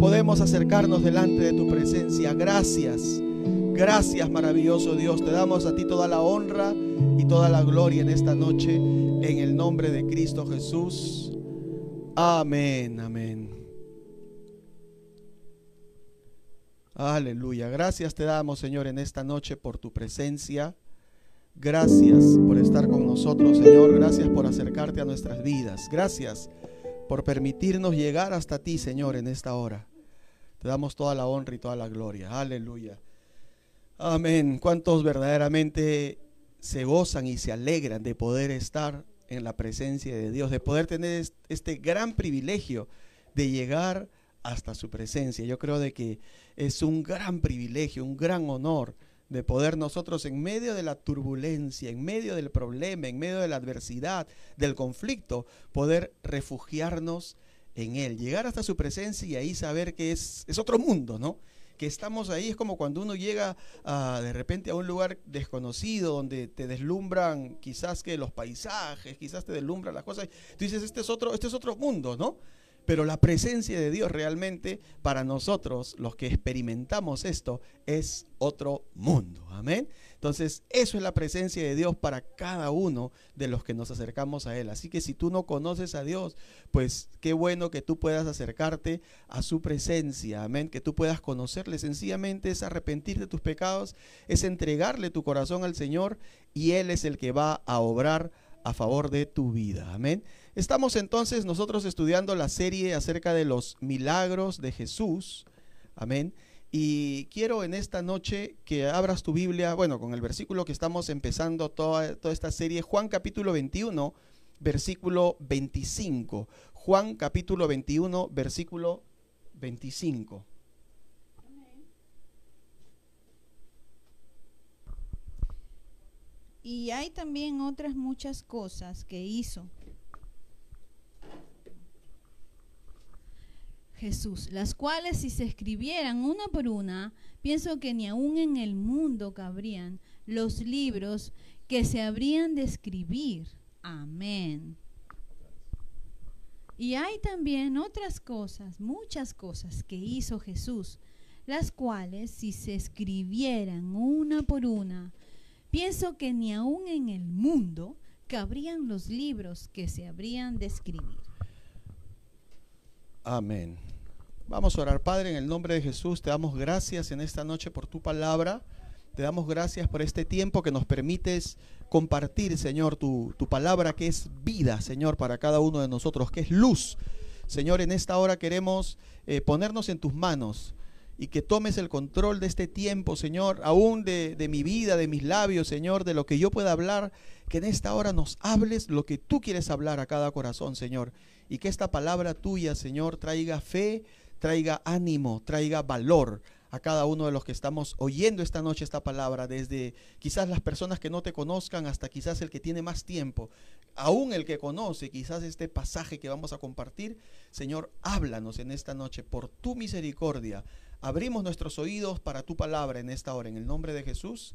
podemos acercarnos delante de tu presencia. Gracias. Gracias, maravilloso Dios. Te damos a ti toda la honra y toda la gloria en esta noche, en el nombre de Cristo Jesús. Amén, amén. Aleluya. Gracias te damos, Señor, en esta noche por tu presencia. Gracias por estar con nosotros, Señor. Gracias por acercarte a nuestras vidas. Gracias por permitirnos llegar hasta ti, Señor, en esta hora. Te damos toda la honra y toda la gloria. Aleluya. Amén. ¿Cuántos verdaderamente se gozan y se alegran de poder estar en la presencia de Dios, de poder tener este gran privilegio de llegar hasta su presencia? Yo creo de que es un gran privilegio, un gran honor de poder nosotros en medio de la turbulencia, en medio del problema, en medio de la adversidad, del conflicto, poder refugiarnos en Él, llegar hasta su presencia y ahí saber que es, es otro mundo, ¿no? Que estamos ahí, es como cuando uno llega de repente a un lugar desconocido donde te deslumbran quizás que los paisajes, quizás te deslumbran las cosas. Tú dices, este es otro, este es otro mundo, ¿no? Pero la presencia de Dios realmente para nosotros, los que experimentamos esto, es otro mundo. Amén. Entonces, eso es la presencia de Dios para cada uno de los que nos acercamos a Él. Así que si tú no conoces a Dios, pues qué bueno que tú puedas acercarte a su presencia. Amén. Que tú puedas conocerle. Sencillamente es arrepentir de tus pecados, es entregarle tu corazón al Señor y Él es el que va a obrar a favor de tu vida. Amén. Estamos entonces nosotros estudiando la serie acerca de los milagros de Jesús. Amén. Y quiero en esta noche que abras tu Biblia, bueno, con el versículo que estamos empezando toda, toda esta serie, Juan capítulo 21, versículo 25. Juan capítulo 21, versículo 25. Y hay también otras muchas cosas que hizo Jesús, las cuales si se escribieran una por una, pienso que ni aún en el mundo cabrían los libros que se habrían de escribir. Amén. Y hay también otras cosas, muchas cosas que hizo Jesús, las cuales si se escribieran una por una, pienso que ni aún en el mundo cabrían los libros que se habrían de escribir. Amén. Vamos a orar, Padre, en el nombre de Jesús. Te damos gracias en esta noche por tu palabra. Te damos gracias por este tiempo que nos permites compartir, Señor, tu, palabra que es vida, Señor, para cada uno de nosotros, que es luz. Señor, en esta hora queremos eh, ponernos en tus manos y que tomes el control de este tiempo, Señor, aún de, de, mi vida, de mis labios, Señor, de lo que yo pueda hablar, que en esta hora nos hables lo que tú quieres hablar a cada corazón, Señor, y que esta palabra tuya, Señor, traiga fe, traiga ánimo, traiga valor a cada uno de los que estamos oyendo esta noche esta palabra, desde quizás las personas que no te conozcan hasta quizás el que tiene más tiempo, aún el que conoce quizás este pasaje que vamos a compartir. Señor, háblanos en esta noche por tu misericordia. Abrimos nuestros oídos para tu palabra en esta hora, en el nombre de Jesús.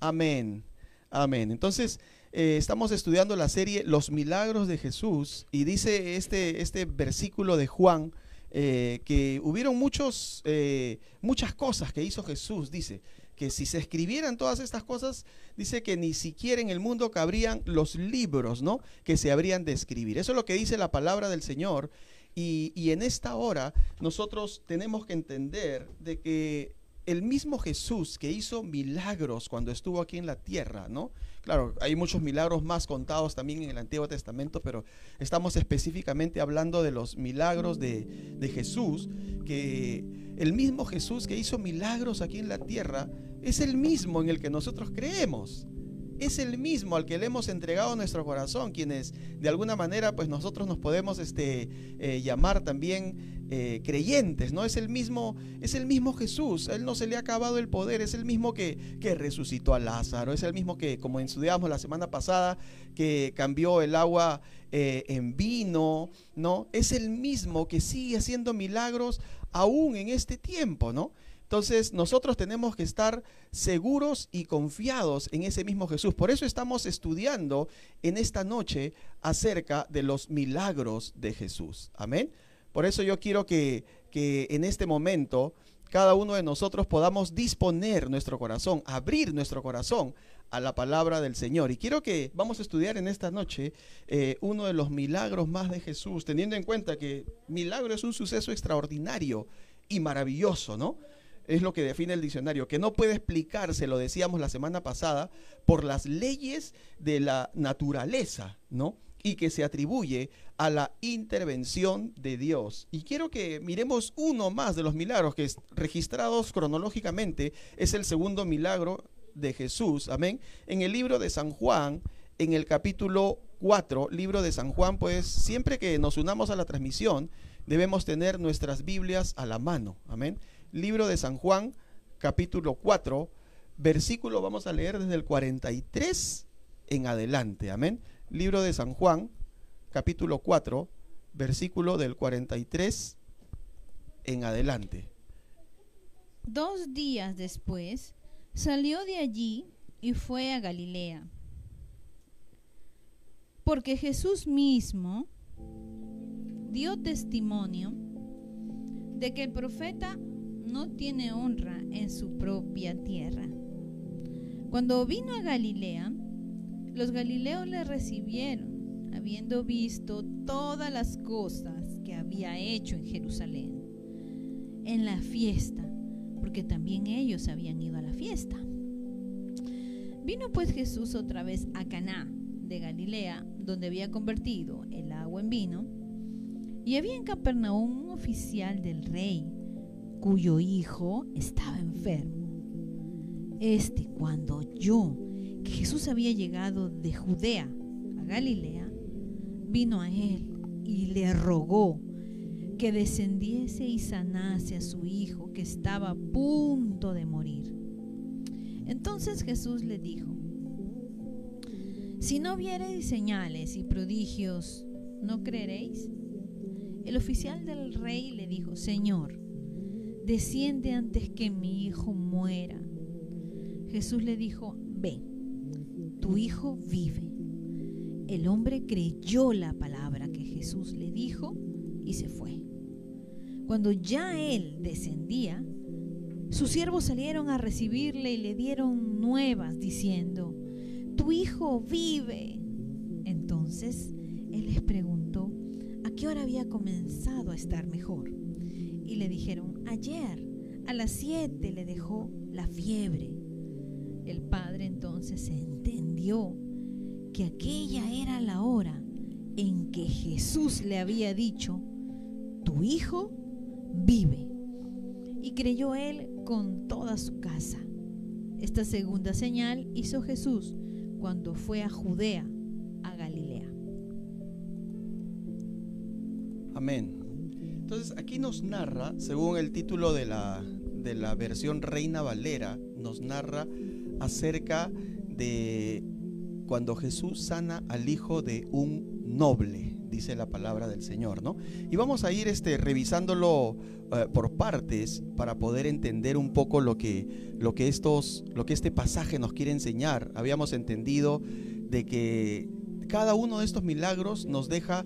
Amén. Amén. Entonces, eh, estamos estudiando la serie Los Milagros de Jesús y dice este, este versículo de Juan eh, que hubieron muchos, eh, muchas cosas que hizo Jesús, dice, que si se escribieran todas estas cosas, dice que ni siquiera en el mundo cabrían los libros, ¿no? Que se habrían de escribir. Eso es lo que dice la palabra del Señor. Y, y en esta hora nosotros tenemos que entender de que el mismo Jesús que hizo milagros cuando estuvo aquí en la tierra, ¿no? Claro, hay muchos milagros más contados también en el Antiguo Testamento, pero estamos específicamente hablando de los milagros de, de Jesús, que el mismo Jesús que hizo milagros aquí en la tierra es el mismo en el que nosotros creemos es el mismo al que le hemos entregado nuestro corazón, quienes de alguna manera pues nosotros nos podemos este, eh, llamar también eh, creyentes, ¿no? Es el mismo, es el mismo Jesús, a él no se le ha acabado el poder, es el mismo que, que resucitó a Lázaro, es el mismo que, como estudiamos la semana pasada, que cambió el agua eh, en vino, ¿no? Es el mismo que sigue haciendo milagros aún en este tiempo, ¿no? Entonces nosotros tenemos que estar seguros y confiados en ese mismo Jesús. Por eso estamos estudiando en esta noche acerca de los milagros de Jesús. Amén. Por eso yo quiero que, que en este momento cada uno de nosotros podamos disponer nuestro corazón, abrir nuestro corazón a la palabra del Señor. Y quiero que vamos a estudiar en esta noche eh, uno de los milagros más de Jesús, teniendo en cuenta que milagro es un suceso extraordinario y maravilloso, ¿no? Es lo que define el diccionario, que no puede explicarse, lo decíamos la semana pasada, por las leyes de la naturaleza, ¿no? y que se atribuye a la intervención de Dios. Y quiero que miremos uno más de los milagros que registrados cronológicamente es el segundo milagro de Jesús, amén, en el libro de San Juan, en el capítulo 4, libro de San Juan, pues siempre que nos unamos a la transmisión, debemos tener nuestras Biblias a la mano, amén. Libro de San Juan, capítulo 4, versículo vamos a leer desde el 43 en adelante, amén libro de San Juan, capítulo 4, versículo del 43 en adelante. Dos días después salió de allí y fue a Galilea, porque Jesús mismo dio testimonio de que el profeta no tiene honra en su propia tierra. Cuando vino a Galilea, los galileos le recibieron, habiendo visto todas las cosas que había hecho en Jerusalén, en la fiesta, porque también ellos habían ido a la fiesta. Vino pues Jesús otra vez a Caná de Galilea, donde había convertido el agua en vino, y había en Capernaum un oficial del rey, cuyo hijo estaba enfermo. Este, cuando yo que Jesús había llegado de Judea a Galilea, vino a él y le rogó que descendiese y sanase a su hijo que estaba a punto de morir. Entonces Jesús le dijo, si no viereis señales y prodigios, ¿no creeréis? El oficial del rey le dijo, Señor, desciende antes que mi hijo muera. Jesús le dijo, ven tu hijo vive. El hombre creyó la palabra que Jesús le dijo y se fue. Cuando ya él descendía, sus siervos salieron a recibirle y le dieron nuevas diciendo, tu hijo vive. Entonces él les preguntó a qué hora había comenzado a estar mejor. Y le dijeron, ayer a las siete le dejó la fiebre. El padre entonces entendió que aquella era la hora en que Jesús le había dicho, tu hijo vive. Y creyó él con toda su casa. Esta segunda señal hizo Jesús cuando fue a Judea, a Galilea. Amén. Entonces aquí nos narra, según el título de la, de la versión Reina Valera, nos narra acerca de cuando Jesús sana al hijo de un noble, dice la palabra del Señor, ¿no? Y vamos a ir este, revisándolo eh, por partes para poder entender un poco lo que, lo, que estos, lo que este pasaje nos quiere enseñar. Habíamos entendido de que cada uno de estos milagros nos deja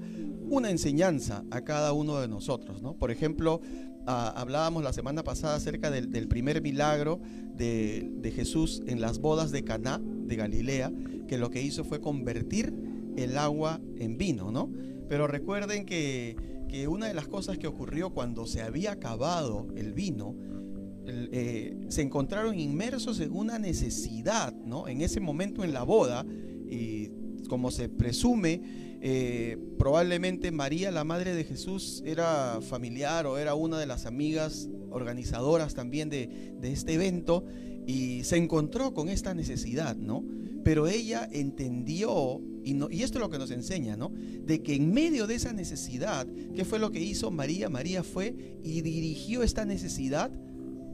una enseñanza a cada uno de nosotros, ¿no? Por ejemplo, hablábamos la semana pasada acerca del, primer milagro de, Jesús en las bodas de Caná de Galilea, que lo que hizo fue convertir el agua en vino, ¿no? Pero recuerden que, una de las cosas que ocurrió cuando se había acabado el vino, eh, se encontraron inmersos en una necesidad, ¿no? En ese momento en la boda, y como se presume, eh, probablemente María, la madre de Jesús, era familiar o era una de las amigas organizadoras también de, este evento y se encontró con esta necesidad, ¿no? Pero ella entendió, y, y esto es lo que nos enseña, ¿no? De que en medio de esa necesidad, ¿qué fue lo que hizo María? María fue y dirigió esta necesidad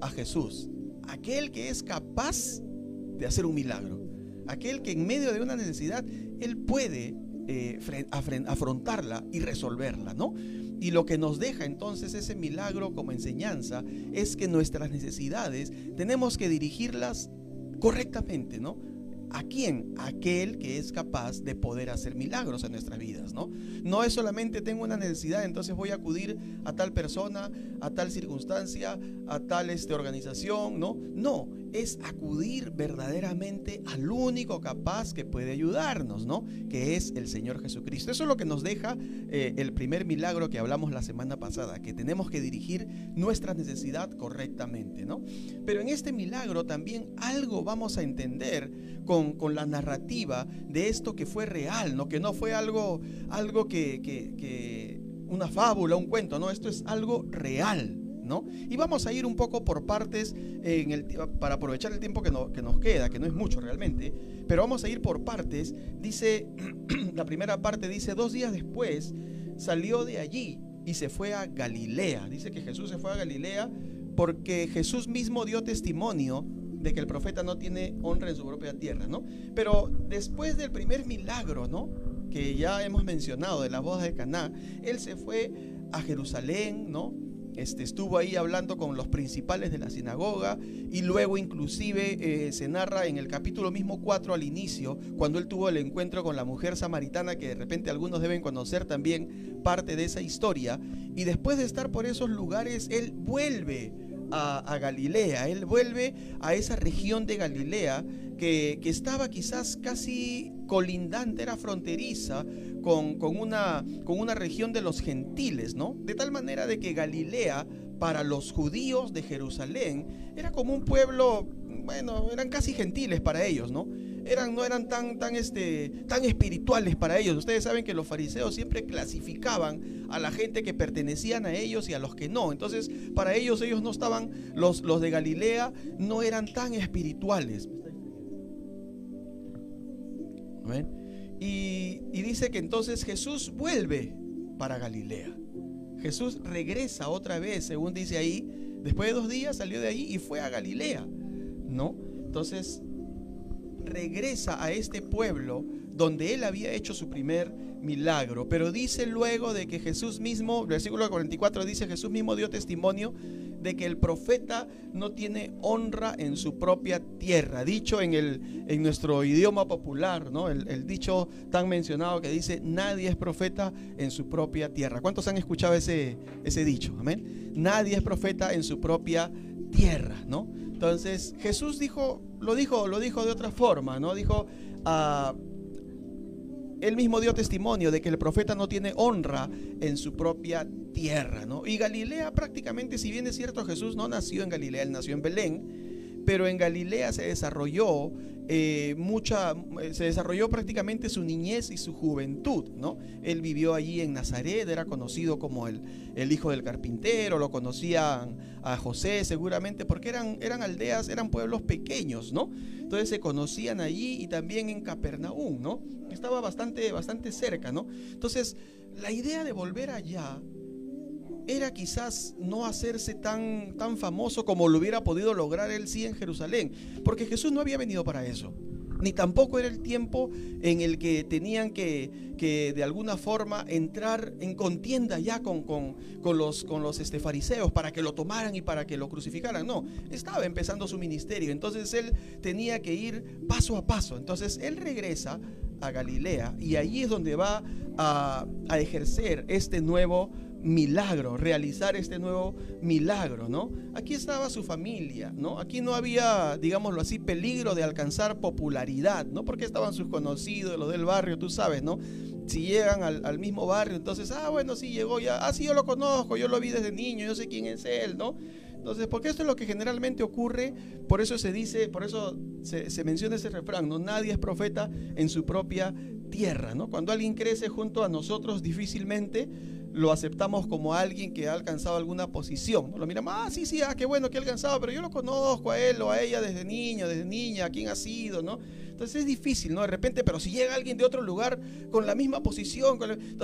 a Jesús, aquel que es capaz de hacer un milagro, aquel que en medio de una necesidad, Él puede eh, afrontarla y resolverla, ¿no? Y lo que nos deja entonces ese milagro como enseñanza es que nuestras necesidades tenemos que dirigirlas correctamente, ¿no? ¿A quién? Aquel que es capaz de poder hacer milagros en nuestras vidas, ¿no? No es solamente tengo una necesidad, entonces voy a acudir a tal persona, a tal circunstancia, a tal este, organización, ¿no? No, es acudir verdaderamente al único capaz que puede ayudarnos, ¿no? Que es el Señor Jesucristo. Eso es lo que nos deja eh, el primer milagro que hablamos la semana pasada, que tenemos que dirigir nuestra necesidad correctamente, ¿no? Pero en este milagro también algo vamos a entender con, la narrativa de esto que fue real, ¿no? Que no fue algo, algo que, que una fábula, un cuento, no, esto es algo real. ¿No? Y vamos a ir un poco por partes para aprovechar el tiempo que, que nos queda, que no es mucho realmente, pero vamos a ir por partes. Dice, la primera parte dice, dos días después salió de allí y se fue a Galilea. Dice que Jesús se fue a Galilea porque Jesús mismo dio testimonio de que el profeta no tiene honra en su propia tierra, ¿no? Pero después del primer milagro, ¿no? Que ya hemos mencionado de la boda de Caná, él se fue a Jerusalén, ¿no? Este, estuvo ahí hablando con los principales de la sinagoga y luego inclusive eh, se narra en el capítulo mismo 4 al inicio, cuando él tuvo el encuentro con la mujer samaritana, que de repente algunos deben conocer también parte de esa historia, y después de estar por esos lugares, él vuelve a, Galilea, él vuelve a esa región de Galilea que, estaba quizás casi colindante, era fronteriza con, una, con una región de los gentiles, ¿no? De tal manera de que Galilea para los judíos de Jerusalén era como un pueblo, bueno, eran casi gentiles para ellos, ¿no? Eran, no eran tan, tan, este, tan espirituales para ellos. Ustedes saben que los fariseos siempre clasificaban a la gente que pertenecían a ellos y a los que no. Entonces, para ellos, ellos no estaban, los, los de Galilea no eran tan espirituales. Y, dice que entonces Jesús vuelve para Galilea. Jesús regresa otra vez, según dice ahí, después de dos días salió de ahí y fue a Galilea, ¿no? Entonces regresa a este pueblo donde él había hecho su primer milagro, pero dice luego de que Jesús mismo, versículo 44 dice, Jesús mismo dio testimonio de que el profeta no tiene honra en su propia tierra. Dicho en, el, en nuestro idioma popular, ¿no? El, dicho tan mencionado que dice, nadie es profeta en su propia tierra. ¿Cuántos han escuchado ese, ese dicho? Amén. Nadie es profeta en su propia tierra, ¿no? Entonces Jesús dijo, lo dijo, lo dijo de otra forma, ¿no? Dijo, ah, él mismo dio testimonio de que el profeta no tiene honra en su propia tierra, ¿no? Y Galilea prácticamente, si bien es cierto, Jesús no nació en Galilea, él nació en Belén, pero en Galilea se desarrolló eh, mucha, eh, se desarrolló prácticamente su niñez y su juventud, ¿no? Él vivió allí en Nazaret, era conocido como el, el hijo del carpintero, lo conocían a José seguramente, porque eran, eran aldeas, eran pueblos pequeños, ¿no? Entonces se conocían allí y también en Capernaum, ¿no? Estaba bastante, bastante cerca, ¿no? Entonces, la idea de volver allá era quizás no hacerse tan, tan famoso como lo hubiera podido lograr él sí en Jerusalén, porque Jesús no había venido para eso, ni tampoco era el tiempo en el que tenían que, que de alguna forma entrar en contienda ya con, con, con los, con los este, fariseos para que lo tomaran y para que lo crucificaran, no, estaba empezando su ministerio, entonces él tenía que ir paso a paso, entonces él regresa a Galilea y allí es donde va a, a ejercer este nuevo milagro, realizar este nuevo milagro, ¿no? Aquí estaba su familia, ¿no? Aquí no había, digámoslo así, peligro de alcanzar popularidad, ¿no? Porque estaban sus conocidos, los del barrio, tú sabes, ¿no? Si llegan al, mismo barrio, entonces, ah, bueno, sí, llegó ya, ah, sí, yo lo conozco, yo lo vi desde niño, yo sé quién es él, ¿no? Entonces, porque esto es lo que generalmente ocurre, por eso se dice, por eso se, se menciona ese refrán, ¿no? Nadie es profeta en su propia tierra, ¿no? Cuando alguien crece junto a nosotros, difícilmente lo aceptamos como alguien que ha alcanzado alguna posición. Lo miramos, ah, sí, sí, ah, qué bueno que ha alcanzado, pero yo lo conozco a él o a ella desde niño, desde niña, quién ha sido, ¿no? Entonces es difícil, ¿no? De repente, pero si llega alguien de otro lugar con la misma posición,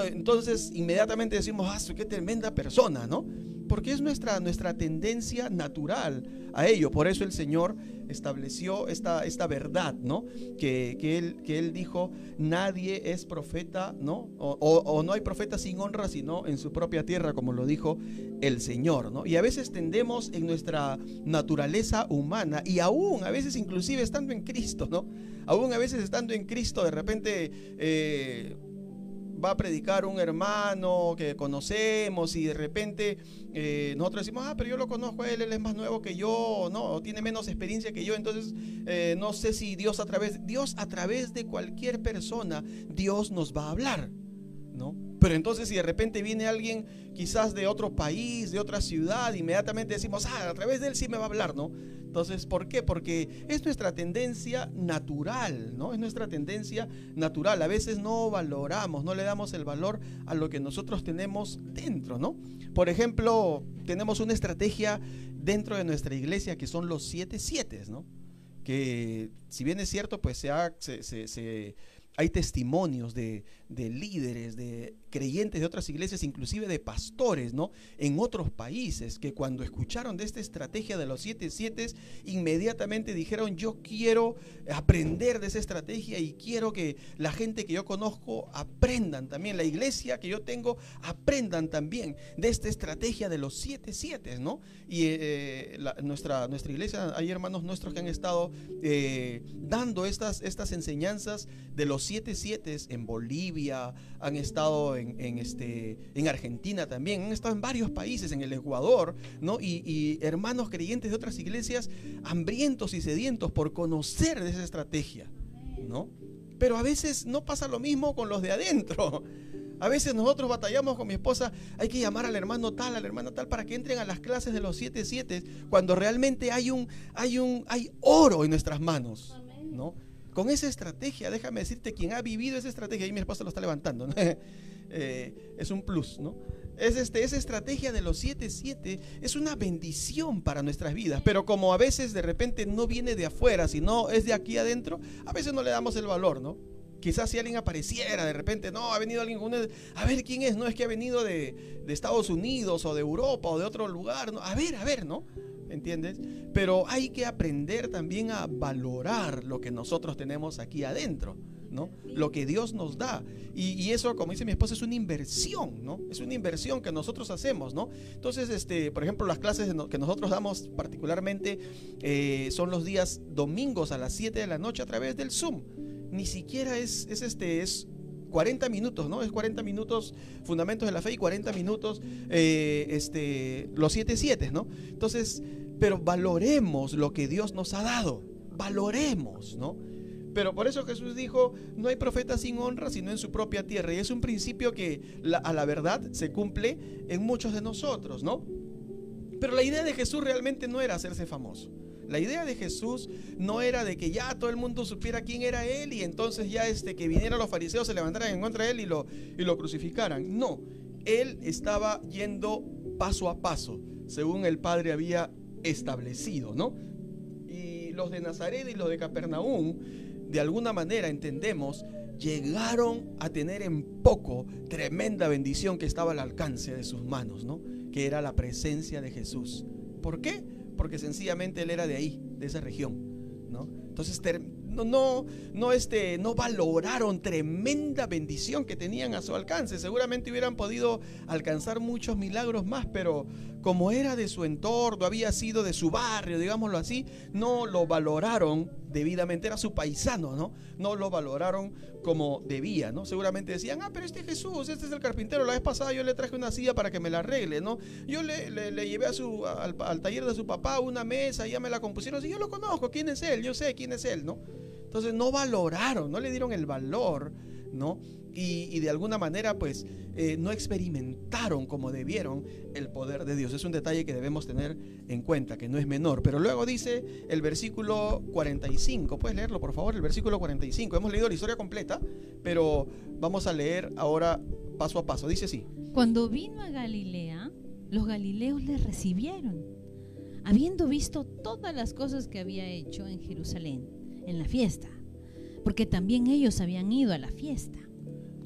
entonces inmediatamente decimos, ah, qué tremenda persona, ¿no? porque es nuestra, nuestra tendencia natural a ello. Por eso el Señor estableció esta, esta verdad, ¿no? Que, él, que Él dijo, nadie es profeta, ¿no? O, o, no hay profeta sin honra, sino en su propia tierra, como lo dijo el Señor, ¿no? Y a veces tendemos en nuestra naturaleza humana, y aún a veces inclusive estando en Cristo, ¿no? Aún a veces estando en Cristo, de repente... Eh, va a predicar un hermano que conocemos y de repente eh, nosotros decimos, ah, pero yo lo conozco él, él es más nuevo que yo, no, tiene menos experiencia que yo, entonces eh, no sé si Dios a través, Dios a través de cualquier persona, Dios nos va a hablar. Pero entonces si de repente viene alguien quizás de otro país, de otra ciudad, inmediatamente decimos, ah, a través de él sí me va a hablar, ¿no? Entonces, ¿por qué? Porque es nuestra tendencia natural, ¿no? Es nuestra tendencia natural. A veces no valoramos, no le damos el valor a lo que nosotros tenemos dentro, ¿no? Por ejemplo, tenemos una estrategia dentro de nuestra iglesia que son los siete siete, ¿no? Que si bien es cierto, pues se, ha, hay testimonios de, líderes, de creyentes de otras iglesias, inclusive de pastores, ¿no? En otros países que cuando escucharon de esta estrategia de los siete siete, inmediatamente dijeron, yo quiero aprender de esa estrategia y quiero que la gente que yo conozco aprendan también, la iglesia que yo tengo, aprendan también de esta estrategia de los siete siete, ¿no? Y eh, nuestra, nuestra iglesia, hay hermanos nuestros que han estado eh, dando estas, estas enseñanzas de los siete siete en Bolivia, han estado en, este, en Argentina también, han estado en varios países, en el Ecuador, ¿no? Y, hermanos creyentes de otras iglesias hambrientos y sedientos por conocer de esa estrategia, ¿no? Pero a veces no pasa lo mismo con los de adentro. A veces nosotros batallamos con mi esposa, hay que llamar al hermano tal, al hermano tal, para que entren a las clases de los siete siete, cuando realmente hay un, hay un, hay oro en nuestras manos, ¿no? Con esa estrategia, déjame decirte, quien ha vivido esa estrategia, y mi esposa lo está levantando, eh, es un plus, ¿no? Es este, esa estrategia de los 7-7 es una bendición para nuestras vidas, pero como a veces de repente no viene de afuera, sino es de aquí adentro, a veces no le damos el valor, ¿no? Quizás si alguien apareciera de repente, no, ha venido alguien, a ver quién es, no es que ha venido de, de Estados Unidos o de Europa o de otro lugar, ¿no? A ver, a ver, ¿no? ¿Entiendes? Pero hay que aprender también a valorar lo que nosotros tenemos aquí adentro. ¿no? Lo que Dios nos da. Y, eso, como dice mi esposa, es una inversión, ¿no? Es una inversión que nosotros hacemos, ¿no? Entonces, este, por ejemplo, las clases que nosotros damos particularmente eh, son los días domingos a las 7 de la noche a través del Zoom. Ni siquiera es, es este, es 40 minutos, ¿no? Es 40 minutos fundamentos de la fe y 40 minutos eh, este, los 7 siete, ¿no? Entonces, pero valoremos lo que Dios nos ha dado, valoremos, ¿no? Pero por eso Jesús dijo, no hay profeta sin honra sino en su propia tierra. Y es un principio que a la verdad se cumple en muchos de nosotros, ¿no? Pero la idea de Jesús realmente no era hacerse famoso. La idea de Jesús no era de que ya todo el mundo supiera quién era Él y entonces ya este, que vinieran los fariseos se levantaran en contra de Él y lo, y lo crucificaran. No, Él estaba yendo paso a paso, según el Padre había establecido, ¿no? Y los de Nazaret y los de Capernaum, de alguna manera entendemos, llegaron a tener en poco tremenda bendición que estaba al alcance de sus manos, ¿no? Que era la presencia de Jesús. ¿Por qué? porque sencillamente él era de ahí, de esa región, ¿no? Entonces no, no, no, este, no valoraron tremenda bendición que tenían a su alcance. Seguramente hubieran podido alcanzar muchos milagros más, pero como era de su entorno, había sido de su barrio, digámoslo así, no lo valoraron debidamente, era su paisano, ¿no? No lo valoraron como debía, ¿no? Seguramente decían, ah, pero este Jesús, este es el carpintero, la vez pasada yo le traje una silla para que me la arregle, ¿no? Yo le, le, llevé a su, al, al, taller de su papá una mesa, y ya me la compusieron, y yo lo conozco, ¿quién es él? Yo sé quién es él, ¿no? Entonces no valoraron, no le dieron el valor, ¿no? Y, de alguna manera pues eh, no experimentaron como debieron el poder de Dios. Es un detalle que debemos tener en cuenta, que no es menor. Pero luego dice el versículo 45, puedes leerlo por favor, el versículo 45. Hemos leído la historia completa, pero vamos a leer ahora paso a paso. Dice así. Cuando vino a Galilea, los galileos le recibieron, habiendo visto todas las cosas que había hecho en Jerusalén en la fiesta, porque también ellos habían ido a la fiesta.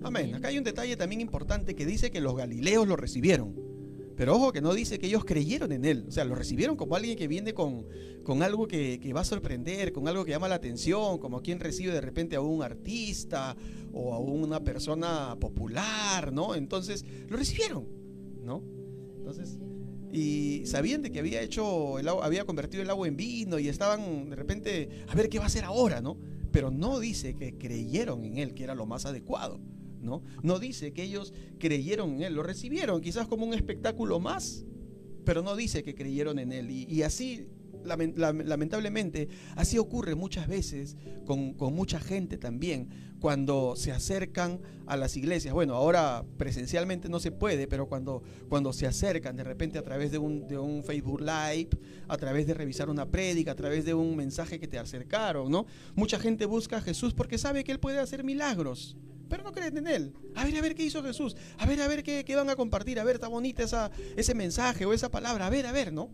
Amén. Acá hay un detalle también importante que dice que los galileos lo recibieron. Pero ojo que no dice que ellos creyeron en él. O sea, lo recibieron como alguien que viene con, con algo que, que, va a sorprender, con algo que llama la atención, como quien recibe de repente a un artista o a una persona popular, ¿no? Entonces, lo recibieron, ¿no? Entonces, y sabían de que había hecho, el agua, había convertido el agua en vino y estaban de repente a ver qué va a hacer ahora, ¿no? Pero no dice que creyeron en él, que era lo más adecuado. ¿No? No dice que ellos creyeron en él, lo recibieron quizás como un espectáculo más, pero no dice que creyeron en él. Y, así, lamentablemente, así ocurre muchas veces con, con, mucha gente también, cuando se acercan a las iglesias. Bueno, ahora presencialmente no se puede, pero cuando, cuando se acercan de repente a través de un, de un Facebook Live, a través de revisar una prédica, a través de un mensaje que te acercaron, ¿no? Mucha gente busca a Jesús porque sabe que Él puede hacer milagros pero no creen en Él. A ver, a ver qué hizo Jesús. A ver, a ver qué, van a compartir. A ver, está bonita esa, ese mensaje o esa palabra. A ver, a ver, ¿no?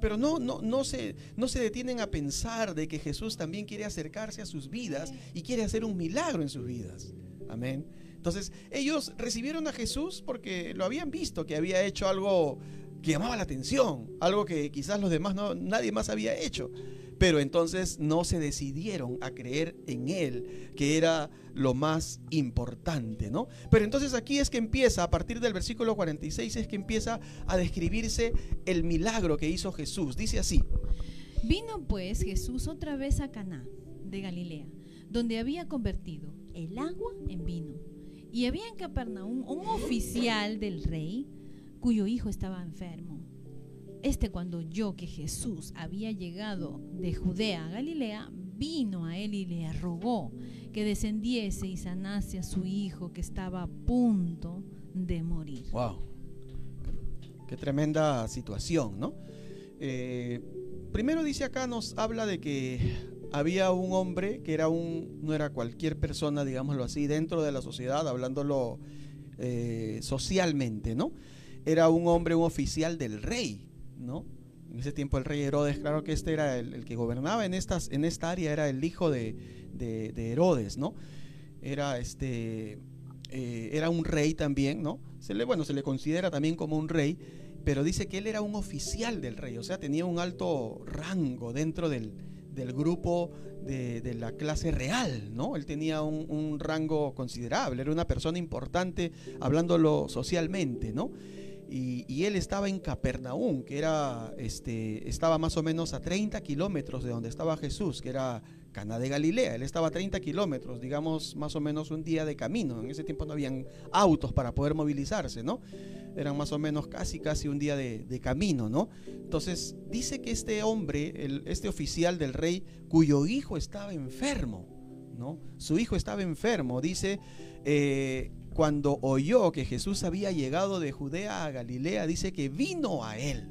Pero no, no, no, se, no se detienen a pensar de que Jesús también quiere acercarse a sus vidas y quiere hacer un milagro en sus vidas. Amén. Entonces, ellos recibieron a Jesús porque lo habían visto, que había hecho algo que llamaba la atención, algo que quizás los demás no, nadie más había hecho. Pero entonces no se decidieron a creer en Él, que era lo más importante, ¿no? Pero entonces aquí es que empieza, a partir del versículo 46, es que empieza a describirse el milagro que hizo Jesús. Dice así. Vino pues Jesús otra vez a Caná de Galilea, donde había convertido el agua en vino. Y había en Capernaum un oficial del rey cuyo hijo estaba enfermo. Este cuando oyó que Jesús había llegado de Judea a Galilea, vino a él y le rogó que descendiese y sanase a su hijo que estaba a punto de morir. Wow, qué tremenda situación, ¿no? Eh, primero dice acá, nos habla de que había un hombre que era un, no era cualquier persona, digámoslo así, dentro de la sociedad, hablándolo eh, socialmente, ¿no? Era un hombre, un oficial del rey, ¿no? En ese tiempo el rey Herodes, claro que este era el, que gobernaba en, en esta área, era el hijo de, Herodes, ¿no? Era este, eh, era un rey también, ¿no? Se le, bueno, se le considera también como un rey, pero dice que él era un oficial del rey, o sea, tenía un alto rango dentro del, grupo de, la clase real, ¿no? Él tenía un, un rango considerable, era una persona importante hablándolo socialmente, ¿no? Y, él estaba en Capernaum, que era, este, estaba más o menos a 30 kilómetros de donde estaba Jesús, que era Cana de Galilea. Él estaba a 30 kilómetros, digamos más o menos un día de camino. En ese tiempo no habían autos para poder movilizarse, ¿no? Eran más o menos casi, casi un día de, camino, ¿no? Entonces dice que este hombre, el, este oficial del rey, cuyo hijo estaba enfermo, ¿no? Su hijo estaba enfermo, dice... Eh, cuando oyó que Jesús había llegado de Judea a Galilea, dice que vino a él,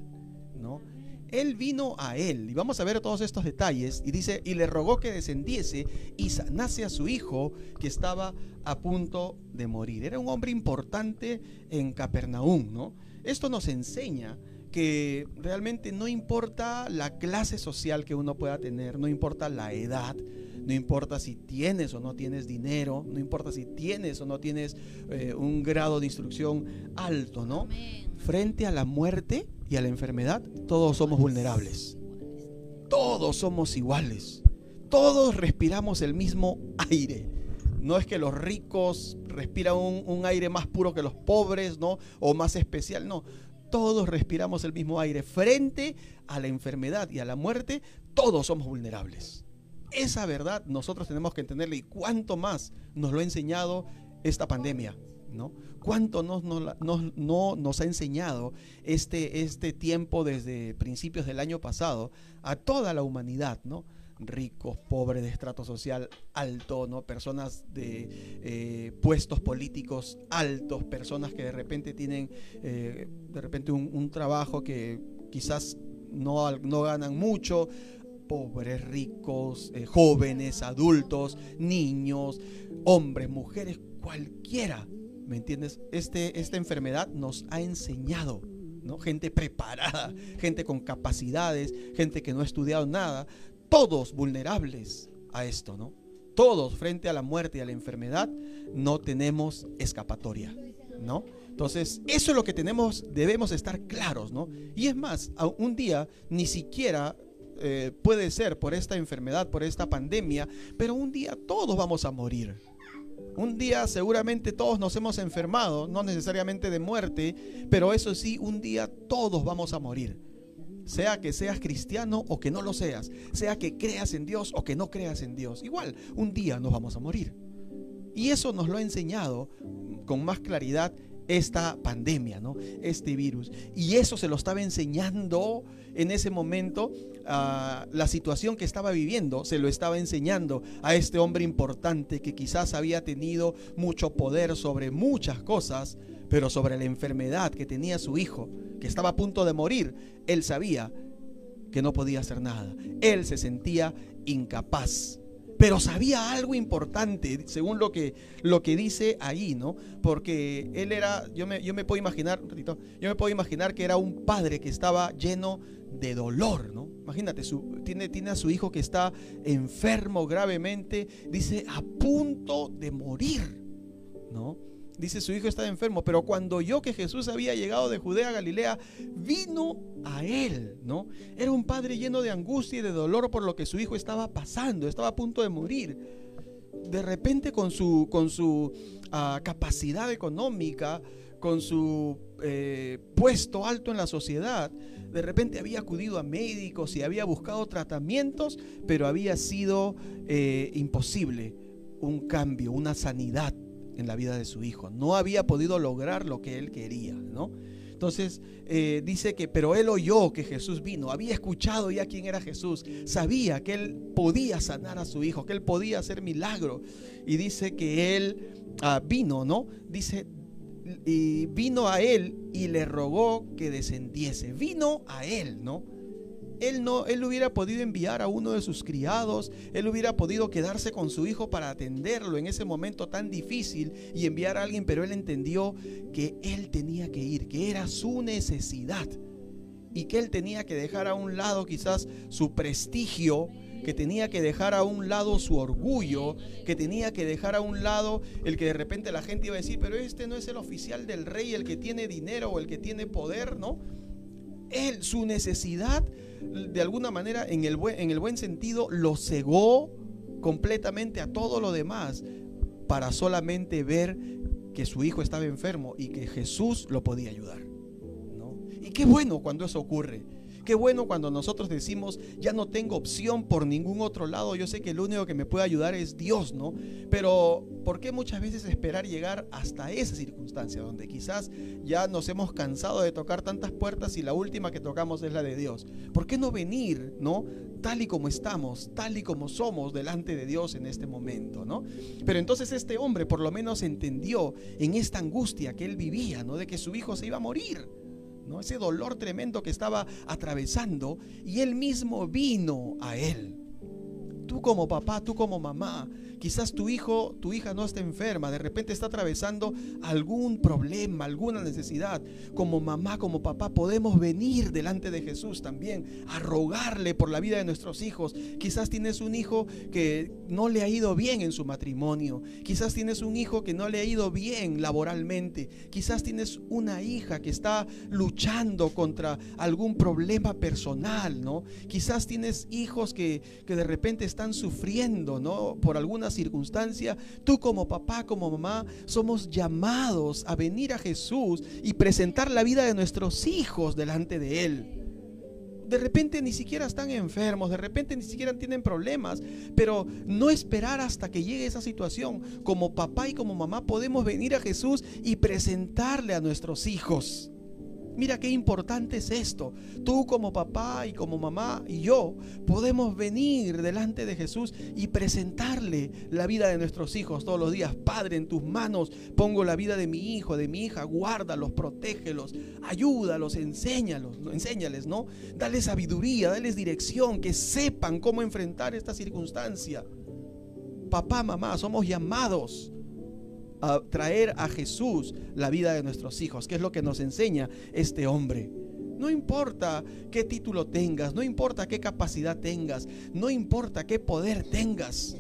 ¿no? Él vino a él, y vamos a ver todos estos detalles, y dice, y le rogó que descendiese y sanase a su hijo que estaba a punto de morir. Era un hombre importante en Capernaum, ¿no? Esto nos enseña que realmente no importa la clase social que uno pueda tener, no importa la edad, no importa si tienes o no tienes dinero, no importa si tienes o no tienes eh, un grado de instrucción alto, ¿no? Frente a la muerte y a la enfermedad, todos somos vulnerables. Todos somos iguales. Todos respiramos el mismo aire. No es que los ricos respiran un, un aire más puro que los pobres, ¿no? O más especial, no todos respiramos el mismo aire. Frente a la enfermedad y a la muerte, todos somos vulnerables. Esa verdad nosotros tenemos que entenderla y cuánto más nos lo ha enseñado esta pandemia, ¿no? ¿Cuánto nos, no nos ha enseñado este, este tiempo desde principios del año pasado a toda la humanidad, ¿no? ricos, pobres, de estrato social alto, ¿no? Personas de eh, puestos políticos altos, personas que de repente tienen eh, de repente un, trabajo que quizás no, no ganan mucho, pobres, ricos, eh, jóvenes, adultos, niños, hombres, mujeres, cualquiera, ¿me entiendes? Este, esta enfermedad nos ha enseñado, ¿no? Gente preparada, gente con capacidades, gente que no ha estudiado nada, todos vulnerables a esto, ¿no? Todos frente a la muerte y a la enfermedad no tenemos escapatoria, ¿no? Entonces, eso es lo que tenemos, debemos estar claros, ¿no? Y es más, un día ni siquiera eh, puede ser por esta enfermedad, por esta pandemia, pero un día todos vamos a morir. Un día seguramente todos nos hemos enfermado, no necesariamente de muerte, pero eso sí, un día todos vamos a morir. Sea que seas cristiano o que no lo seas, sea que creas en Dios o que no creas en Dios, igual, un día nos vamos a morir. Y eso nos lo ha enseñado con más claridad esta pandemia, ¿no? Este virus. Y eso se lo estaba enseñando en ese momento, a la situación que estaba viviendo, se lo estaba enseñando a este hombre importante que quizás había tenido mucho poder sobre muchas cosas, pero sobre la enfermedad que tenía su hijo, que estaba a punto de morir, él sabía que no podía hacer nada. Él se sentía incapaz pero sabía algo importante, según lo que, lo que dice ahí, ¿no? Porque él era, yo me, yo me puedo imaginar, un ratito, yo me puedo imaginar que era un padre que estaba lleno de dolor, ¿no? Imagínate, su, tiene, tiene a su hijo que está enfermo gravemente, dice, a punto de morir, ¿no? Dice su hijo está enfermo, pero cuando oyó que Jesús había llegado de Judea a Galilea, vino a él, ¿no? Era un padre lleno de angustia y de dolor por lo que su hijo estaba pasando, estaba a punto de morir. De repente con su, con su ah, capacidad económica, con su eh, puesto alto en la sociedad, de repente había acudido a médicos y había buscado tratamientos, pero había sido eh, imposible un cambio, una sanidad en la vida de su hijo. No había podido lograr lo que él quería, ¿no? Entonces eh, dice que, pero él oyó que Jesús vino, había escuchado ya quién era Jesús, sabía que él podía sanar a su hijo, que él podía hacer milagro. Y dice que él ah, vino, ¿no? Dice, y vino a él y le rogó que descendiese. Vino a él, ¿no? Él no, él hubiera podido enviar a uno de sus criados, él hubiera podido quedarse con su hijo para atenderlo en ese momento tan difícil y enviar a alguien, pero él entendió que él tenía que ir, que era su necesidad y que él tenía que dejar a un lado quizás su prestigio, que tenía que dejar a un lado su orgullo, que tenía que dejar a un lado el que de repente la gente iba a decir, pero este no es el oficial del rey, el que tiene dinero o el que tiene poder, ¿no? Él, su necesidad de alguna manera, en el, buen, en el buen sentido, lo cegó completamente a todo lo demás para solamente ver que su hijo estaba enfermo y que Jesús lo podía ayudar. Y qué bueno cuando eso ocurre. Qué bueno cuando nosotros decimos, ya no tengo opción por ningún otro lado, yo sé que el único que me puede ayudar es Dios, ¿no? Pero ¿por qué muchas veces esperar llegar hasta esa circunstancia donde quizás ya nos hemos cansado de tocar tantas puertas y la última que tocamos es la de Dios? ¿Por qué no venir, ¿no? Tal y como estamos, tal y como somos delante de Dios en este momento, ¿no? Pero entonces este hombre por lo menos entendió en esta angustia que él vivía, ¿no? De que su hijo se iba a morir ese dolor tremendo que estaba atravesando, y él mismo vino a él. Tú como papá, tú como mamá, Quizás tu hijo, tu hija no está enferma, de repente está atravesando algún problema, alguna necesidad. Como mamá, como papá, podemos venir delante de Jesús también a rogarle por la vida de nuestros hijos. Quizás tienes un hijo que no le ha ido bien en su matrimonio. Quizás tienes un hijo que no le ha ido bien laboralmente. Quizás tienes una hija que está luchando contra algún problema personal, ¿no? Quizás tienes hijos que, que de repente están sufriendo, ¿no? Por alguna circunstancia, tú como papá, como mamá, somos llamados a venir a Jesús y presentar la vida de nuestros hijos delante de Él de repente ni siquiera están enfermos, de repente ni siquiera tienen problemas, pero no esperar hasta que llegue esa situación. Como papá y como mamá podemos venir a Jesús y presentarle a nuestros hijos. Mira qué importante es esto. Tú como papá y como mamá y yo podemos venir delante de Jesús y presentarle la vida de nuestros hijos todos los días. Padre, en tus manos pongo la vida de mi hijo, de mi hija. Guárdalos, protégelos, ayúdalos, enséñalos, enséñales, ¿no? Dale sabiduría, dales dirección, que sepan cómo enfrentar esta circunstancia. Papá, mamá, somos llamados a traer a Jesús la vida de nuestros hijos, que es lo que nos enseña este hombre. No importa qué título tengas, no importa qué capacidad tengas, no importa qué poder tengas.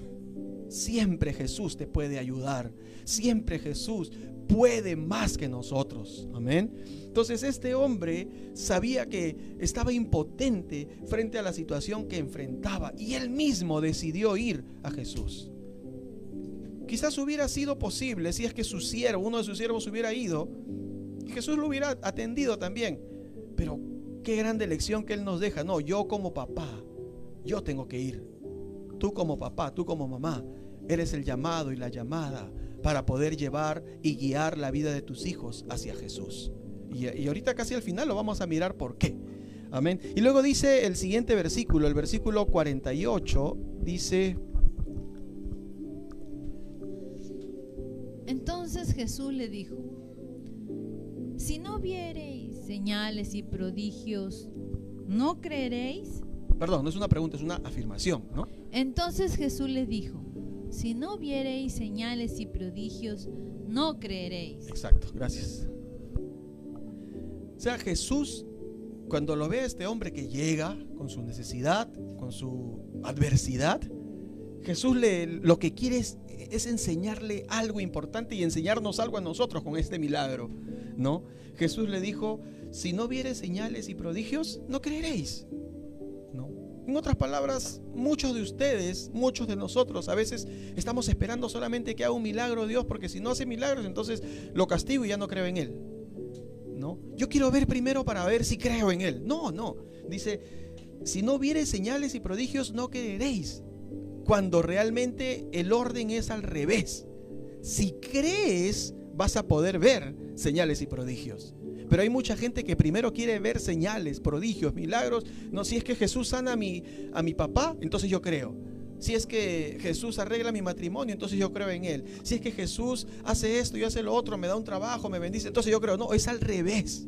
Siempre Jesús te puede ayudar. Siempre Jesús puede más que nosotros. Amén. Entonces este hombre sabía que estaba impotente frente a la situación que enfrentaba y él mismo decidió ir a Jesús. Quizás hubiera sido posible si es que su siervo, uno de sus siervos hubiera ido y Jesús lo hubiera atendido también. Pero qué grande lección que él nos deja. No, yo como papá, yo tengo que ir. Tú como papá, tú como mamá, eres el llamado y la llamada para poder llevar y guiar la vida de tus hijos hacia Jesús. Y, y, ahorita casi al final lo vamos a mirar por qué. Amén. Y luego dice el siguiente versículo, el versículo 48, dice... Entonces Jesús le dijo, si no viereis señales y prodigios, ¿no creeréis? Perdón, no es una pregunta, es una afirmación, ¿no? Entonces Jesús les dijo, si no viereis señales y prodigios, no creeréis. Exacto, gracias. O sea, Jesús, cuando lo ve a este hombre que llega con su necesidad, con su adversidad, Jesús le, lo que quiere es, enseñarle algo importante y enseñarnos algo a nosotros con este milagro, ¿no? Jesús le dijo, si no vieres señales y prodigios, no creeréis. ¿No? En otras palabras, muchos de ustedes, muchos de nosotros, a veces estamos esperando solamente que haga un milagro Dios, porque si no hace milagros, entonces lo castigo y ya no creo en Él. ¿No? Yo quiero ver primero para ver si creo en Él. No, no. Dice, si no vieres señales y prodigios, no creeréis cuando realmente el orden es al revés. Si crees, vas a poder ver señales y prodigios. Pero hay mucha gente que primero quiere ver señales, prodigios, milagros. No, si es que Jesús sana a mi, a mi papá, entonces yo creo. Si es que Jesús arregla mi matrimonio, entonces yo creo en Él. Si es que Jesús hace esto y hace lo otro, me da un trabajo, me bendice, entonces yo creo. No, es al revés.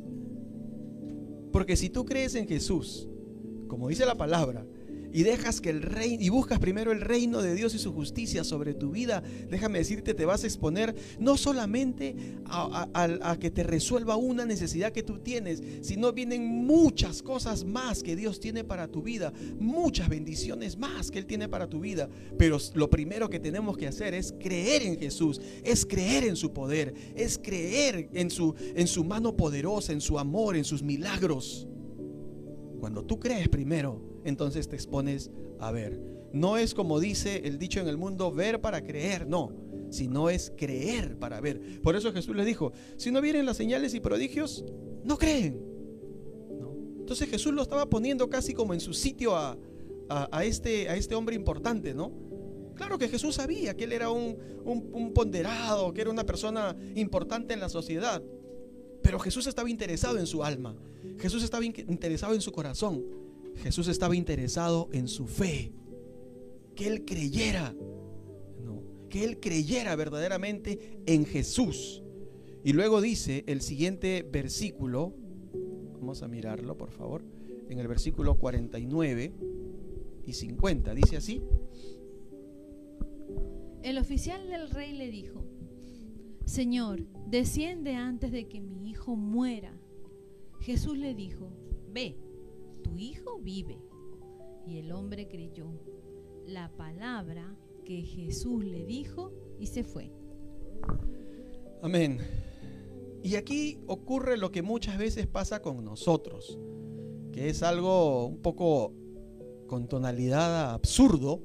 Porque si tú crees en Jesús, como dice la palabra, y dejas que el rey y buscas primero el reino de Dios y su justicia sobre tu vida, déjame decirte, te vas a exponer no solamente a, a, a, que te resuelva una necesidad que tú tienes, sino vienen muchas cosas más que Dios tiene para tu vida, muchas bendiciones más que Él tiene para tu vida. Pero lo primero que tenemos que hacer es creer en Jesús, es creer en su poder, es creer en su, en su mano poderosa, en su amor, en sus milagros. Cuando tú crees primero, entonces te expones a ver. No es como dice el dicho en el mundo, ver para creer, no, sino es creer para ver. Por eso Jesús les dijo, si no vienen las señales y prodigios, no creen. Entonces Jesús lo estaba poniendo casi como en su sitio este, a este hombre importante, ¿no? Claro que Jesús sabía que él era un ponderado, que era una persona importante en la sociedad. Pero Jesús estaba interesado en su alma. Jesús estaba interesado en su corazón. Jesús estaba interesado en su fe, que él creyera, ¿no? que él creyera verdaderamente en Jesús. Y luego dice el siguiente versículo, vamos a mirarlo por favor, en el versículo 49 y 50, dice así. El oficial del rey le dijo, Señor, desciende antes de que mi hijo muera. Jesús le dijo, ve tu hijo vive. Y el hombre creyó la palabra que Jesús le dijo y se fue. Amén. Y aquí ocurre lo que muchas veces pasa con nosotros, que es algo un poco con tonalidad absurdo,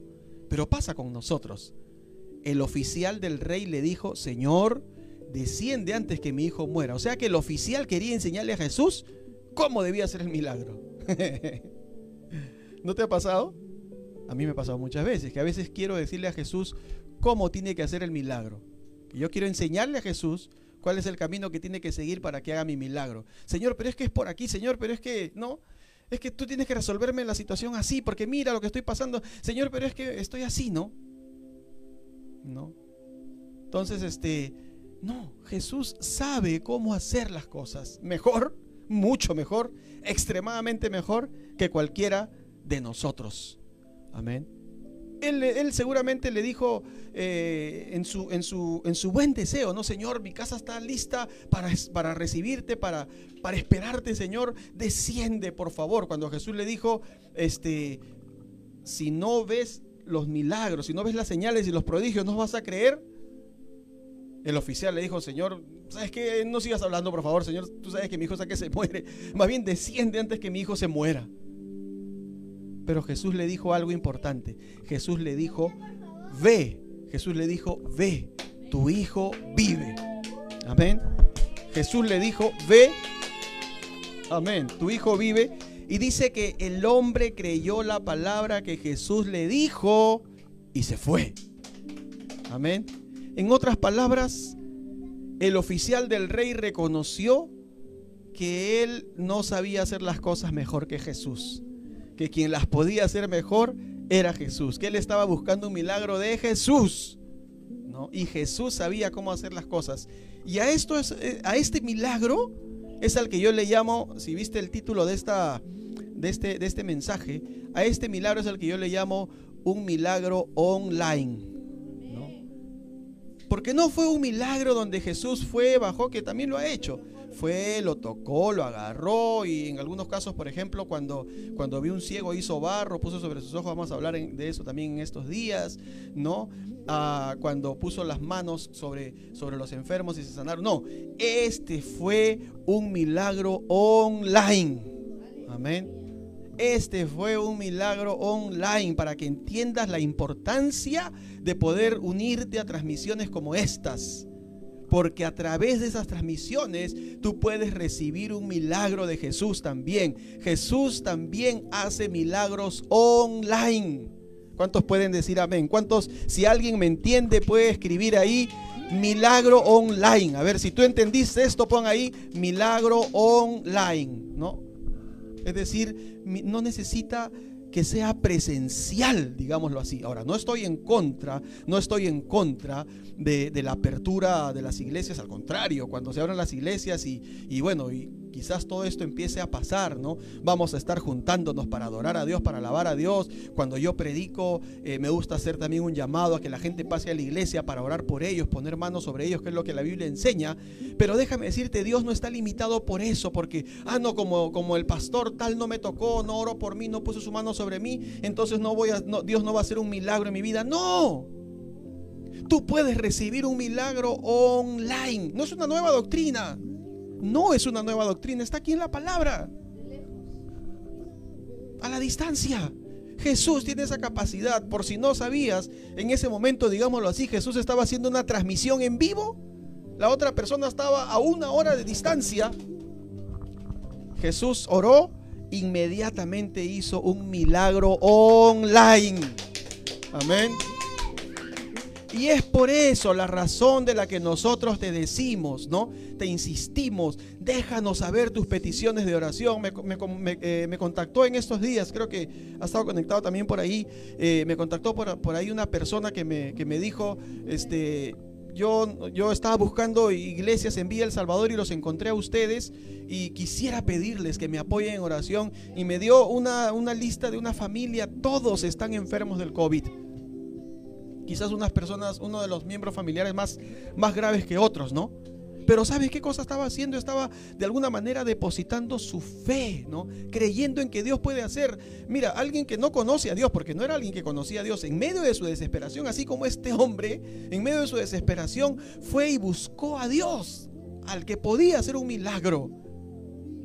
pero pasa con nosotros. El oficial del rey le dijo, Señor, desciende antes que mi hijo muera. O sea que el oficial quería enseñarle a Jesús cómo debía hacer el milagro. ¿No te ha pasado? A mí me ha pasado muchas veces, que a veces quiero decirle a Jesús cómo tiene que hacer el milagro. yo quiero enseñarle a Jesús cuál es el camino que tiene que seguir para que haga mi milagro. Señor, pero es que es por aquí, Señor, pero es que no. Es que tú tienes que resolverme la situación así, porque mira lo que estoy pasando. Señor, pero es que estoy así, ¿no? No. Entonces, este, no, Jesús sabe cómo hacer las cosas mejor mucho mejor, extremadamente mejor que cualquiera de nosotros. Amén. Él, él, seguramente le dijo eh, en, su, en, su, en, su, buen deseo, no Señor, mi casa está lista para, para recibirte, para, para, esperarte, Señor, desciende, por favor. Cuando Jesús le dijo, este, si no ves los milagros, si no ves las señales y los prodigios, ¿no vas a creer? El oficial le dijo, Señor, ¿sabes qué? No sigas hablando, por favor, Señor. Tú sabes que mi hijo está que se muere. Más bien desciende antes que mi hijo se muera. Pero Jesús le dijo algo importante. Jesús le dijo, ve. Jesús le dijo, ve, tu hijo vive. Amén. Jesús le dijo, ve. Amén. Tu hijo vive. Y dice que el hombre creyó la palabra que Jesús le dijo y se fue. Amén. En otras palabras, el oficial del rey reconoció que él no sabía hacer las cosas mejor que Jesús, que quien las podía hacer mejor era Jesús, que él estaba buscando un milagro de Jesús, ¿no? Y Jesús sabía cómo hacer las cosas. Y a esto es, eh, a este milagro es al que yo le llamo, si viste el título de esta de este de este mensaje, a este milagro es al que yo le llamo un milagro online. Porque no fue un milagro donde Jesús fue, bajó, que también lo ha hecho. Fue, lo tocó, lo agarró y en algunos casos, por ejemplo, cuando, cuando vio un ciego hizo barro, puso sobre sus ojos, vamos a hablar de eso también en estos días, ¿no? Ah, cuando puso las manos sobre, sobre los enfermos y se sanaron. No, este fue un milagro online. Amén. Este fue un milagro online para que entiendas la importancia de poder unirte a transmisiones como estas. Porque a través de esas transmisiones tú puedes recibir un milagro de Jesús también. Jesús también hace milagros online. ¿Cuántos pueden decir amén? ¿Cuántos, si alguien me entiende, puede escribir ahí milagro online? A ver, si tú entendiste esto, pon ahí milagro online, ¿no? Es decir, no necesita que sea presencial, digámoslo así. Ahora, no estoy en contra, no estoy en contra de, la apertura de las iglesias, al contrario, cuando se abran las iglesias y, y bueno, y quizás todo esto empiece a pasar, ¿no? Vamos a estar juntándonos para adorar a Dios, para alabar a Dios. Cuando yo predico, eh, me gusta hacer también un llamado a que la gente pase a la iglesia para orar por ellos, poner manos sobre ellos, que es lo que la Biblia enseña. Pero déjame decirte, Dios no está limitado por eso, porque, ah, no, como, como el pastor tal no me tocó, no oró por mí, no puso su mano sobre mí, entonces no voy a, Dios no va a hacer un milagro en mi vida. No. Tú puedes recibir un milagro online. No es una nueva doctrina. No es una nueva doctrina, está aquí en la palabra. A la distancia. Jesús tiene esa capacidad. Por si no sabías, en ese momento, digámoslo así, Jesús estaba haciendo una transmisión en vivo. La otra persona estaba a una hora de distancia. Jesús oró, inmediatamente hizo un milagro online. Amén. Y es por eso la razón de la que nosotros te decimos, ¿no? Te insistimos, déjanos saber tus peticiones de oración. Me, eh, contactó en estos días, creo que ha estado conectado también por ahí. Eh, me contactó por, ahí una persona que me, que me dijo, este, yo, yo, estaba buscando iglesias en Villa El Salvador y los encontré a ustedes y quisiera pedirles que me apoyen en oración y me dio una, una lista de una familia, todos están enfermos del COVID quizás unas personas, uno de los miembros familiares más, más graves que otros, ¿no? Pero ¿sabes qué cosa estaba haciendo? Estaba de alguna manera depositando su fe, ¿no? Creyendo en que Dios puede hacer. Mira, alguien que no conoce a Dios, porque no era alguien que conocía a Dios, en medio de su desesperación, así como este hombre, en medio de su desesperación, fue y buscó a Dios, al que podía hacer un milagro.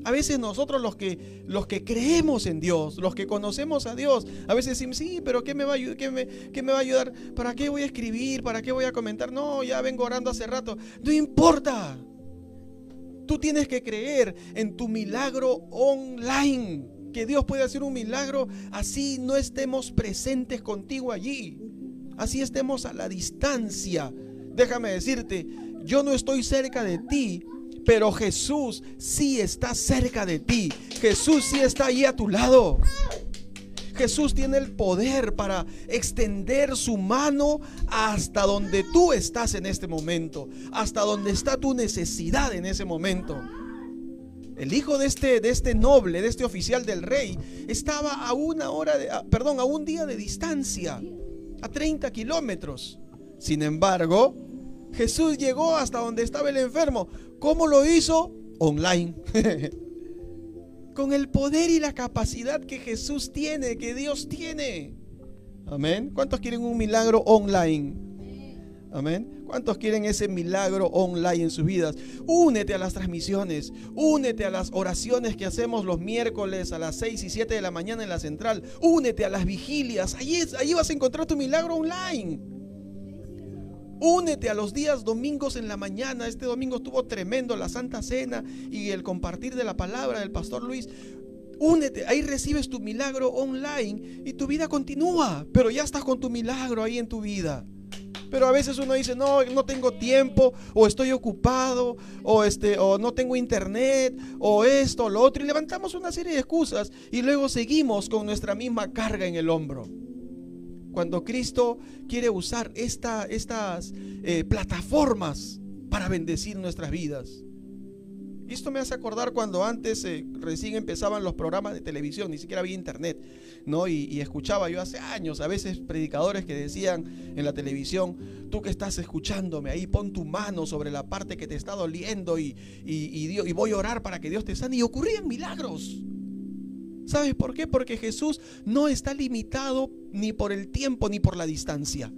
A veces nosotros los que, los que creemos en Dios, los que conocemos a Dios, a veces decimos, sí, pero ¿qué me, va a, qué me, qué me va a ayudar? ¿Para qué voy a escribir? ¿Para qué voy a comentar? No, ya vengo orando hace rato. No importa. Tú tienes que creer en tu milagro online. Que Dios puede hacer un milagro así no estemos presentes contigo allí. Así estemos a la distancia. Déjame decirte, yo no estoy cerca de ti, pero Jesús sí está cerca de ti. Jesús sí está ahí a tu lado. Jesús tiene el poder para extender su mano hasta donde tú estás en este momento, hasta donde está tu necesidad en ese momento. El hijo de este, de este noble, de este oficial del rey, estaba a una hora, de, perdón, a un día de distancia, a 30 kilómetros. Sin embargo, Jesús llegó hasta donde estaba el enfermo. ¿Cómo lo hizo? Online. Con el poder y la capacidad que Jesús tiene, que Dios tiene. Amén. ¿Cuántos quieren un milagro online? Amén. ¿Cuántos quieren ese milagro online en sus vidas? Únete a las transmisiones, únete a las oraciones que hacemos los miércoles a las 6 y 7 de la mañana en la central, únete a las vigilias, allí, allí vas a encontrar tu milagro online. Únete a los días domingos en la mañana. Este domingo estuvo tremendo la Santa Cena y el compartir de la palabra del Pastor Luis. Únete, ahí recibes tu milagro online y tu vida continúa, pero ya estás con tu milagro ahí en tu vida. Pero a veces uno dice, no, no tengo tiempo, o estoy ocupado, o, este, o no tengo internet, o esto, o lo otro, y levantamos una serie de excusas y luego seguimos con nuestra misma carga en el hombro. Cuando Cristo quiere usar esta, estas eh, plataformas para bendecir nuestras vidas. Y esto me hace acordar cuando antes eh, recién empezaban los programas de televisión, ni siquiera había internet, ¿no? Y, escuchaba yo hace años a veces predicadores que decían en la televisión, tú que estás escuchándome ahí, pon tu mano sobre la parte que te está doliendo y, y voy a orar para que Dios te sane. Y ocurrían milagros. ¿Sabes por qué? Porque Jesús no está limitado ni por el tiempo ni por la distancia.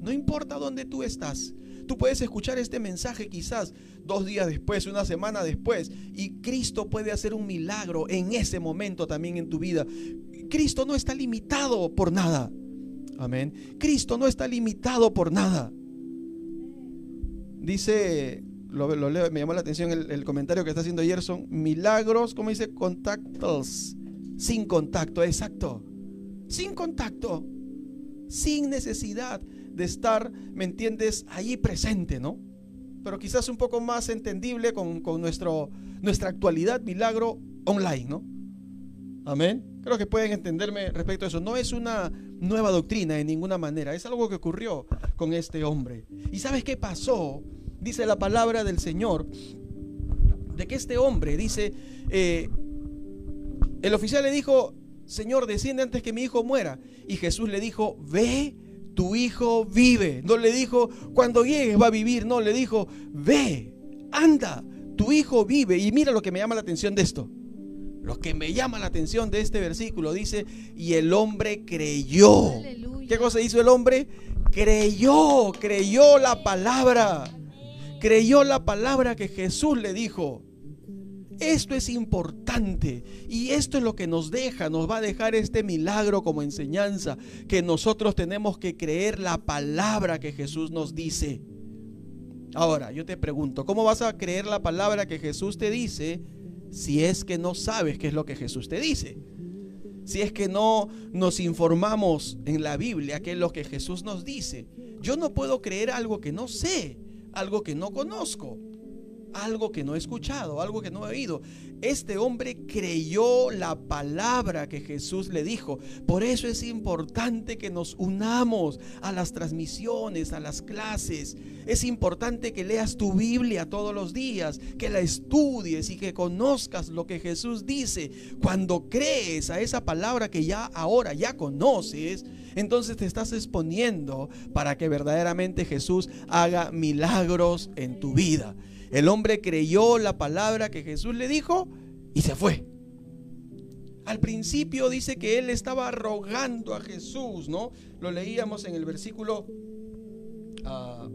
No importa dónde tú estás. Tú puedes escuchar este mensaje quizás dos días después, una semana después, y Cristo puede hacer un milagro en ese momento también en tu vida. Cristo no está limitado por nada. Amén. Cristo no está limitado por nada. Dice, lo, me llamó la atención el, el, comentario que está haciendo Gerson, milagros, como dice, contactos, sin contacto, exacto, sin contacto, sin necesidad de estar, ¿me entiendes?, allí presente, ¿no? Pero quizás un poco más entendible con, nuestro, nuestra actualidad, milagro online, ¿no? Amén. Creo que pueden entenderme respecto a eso. No es una nueva doctrina de ninguna manera. Es algo que ocurrió con este hombre. ¿Y sabes qué pasó? Dice la palabra del Señor. De que este hombre, dice, eh, el oficial le dijo, Señor, desciende antes que mi hijo muera. Y Jesús le dijo, ve tu hijo vive. No le dijo, cuando llegues va a vivir. No, le dijo, ve, anda, tu hijo vive. Y mira lo que me llama la atención de esto. Lo que me llama la atención de este versículo dice, y el hombre creyó. ¿Qué cosa hizo el hombre? Creyó, creyó la palabra. Creyó la palabra que Jesús le dijo. Esto es importante y esto es lo que nos deja, nos va a dejar este milagro como enseñanza, que nosotros tenemos que creer la palabra que Jesús nos dice. Ahora, yo te pregunto, ¿cómo vas a creer la palabra que Jesús te dice si es que no sabes qué es lo que Jesús te dice? Si es que no nos informamos en la Biblia qué es lo que Jesús nos dice. Yo no puedo creer algo que no sé, algo que no conozco algo que no he escuchado, algo que no he oído. Este hombre creyó la palabra que Jesús le dijo. Por eso es importante que nos unamos a las transmisiones, a las clases. Es importante que leas tu Biblia todos los días, que la estudies y que conozcas lo que Jesús dice. Cuando crees a esa palabra que ya ahora ya conoces, entonces te estás exponiendo para que verdaderamente Jesús haga milagros en tu vida. El hombre creyó la palabra que Jesús le dijo y se fue. Al principio dice que él estaba rogando a Jesús, ¿no? Lo leíamos en el versículo... Uh,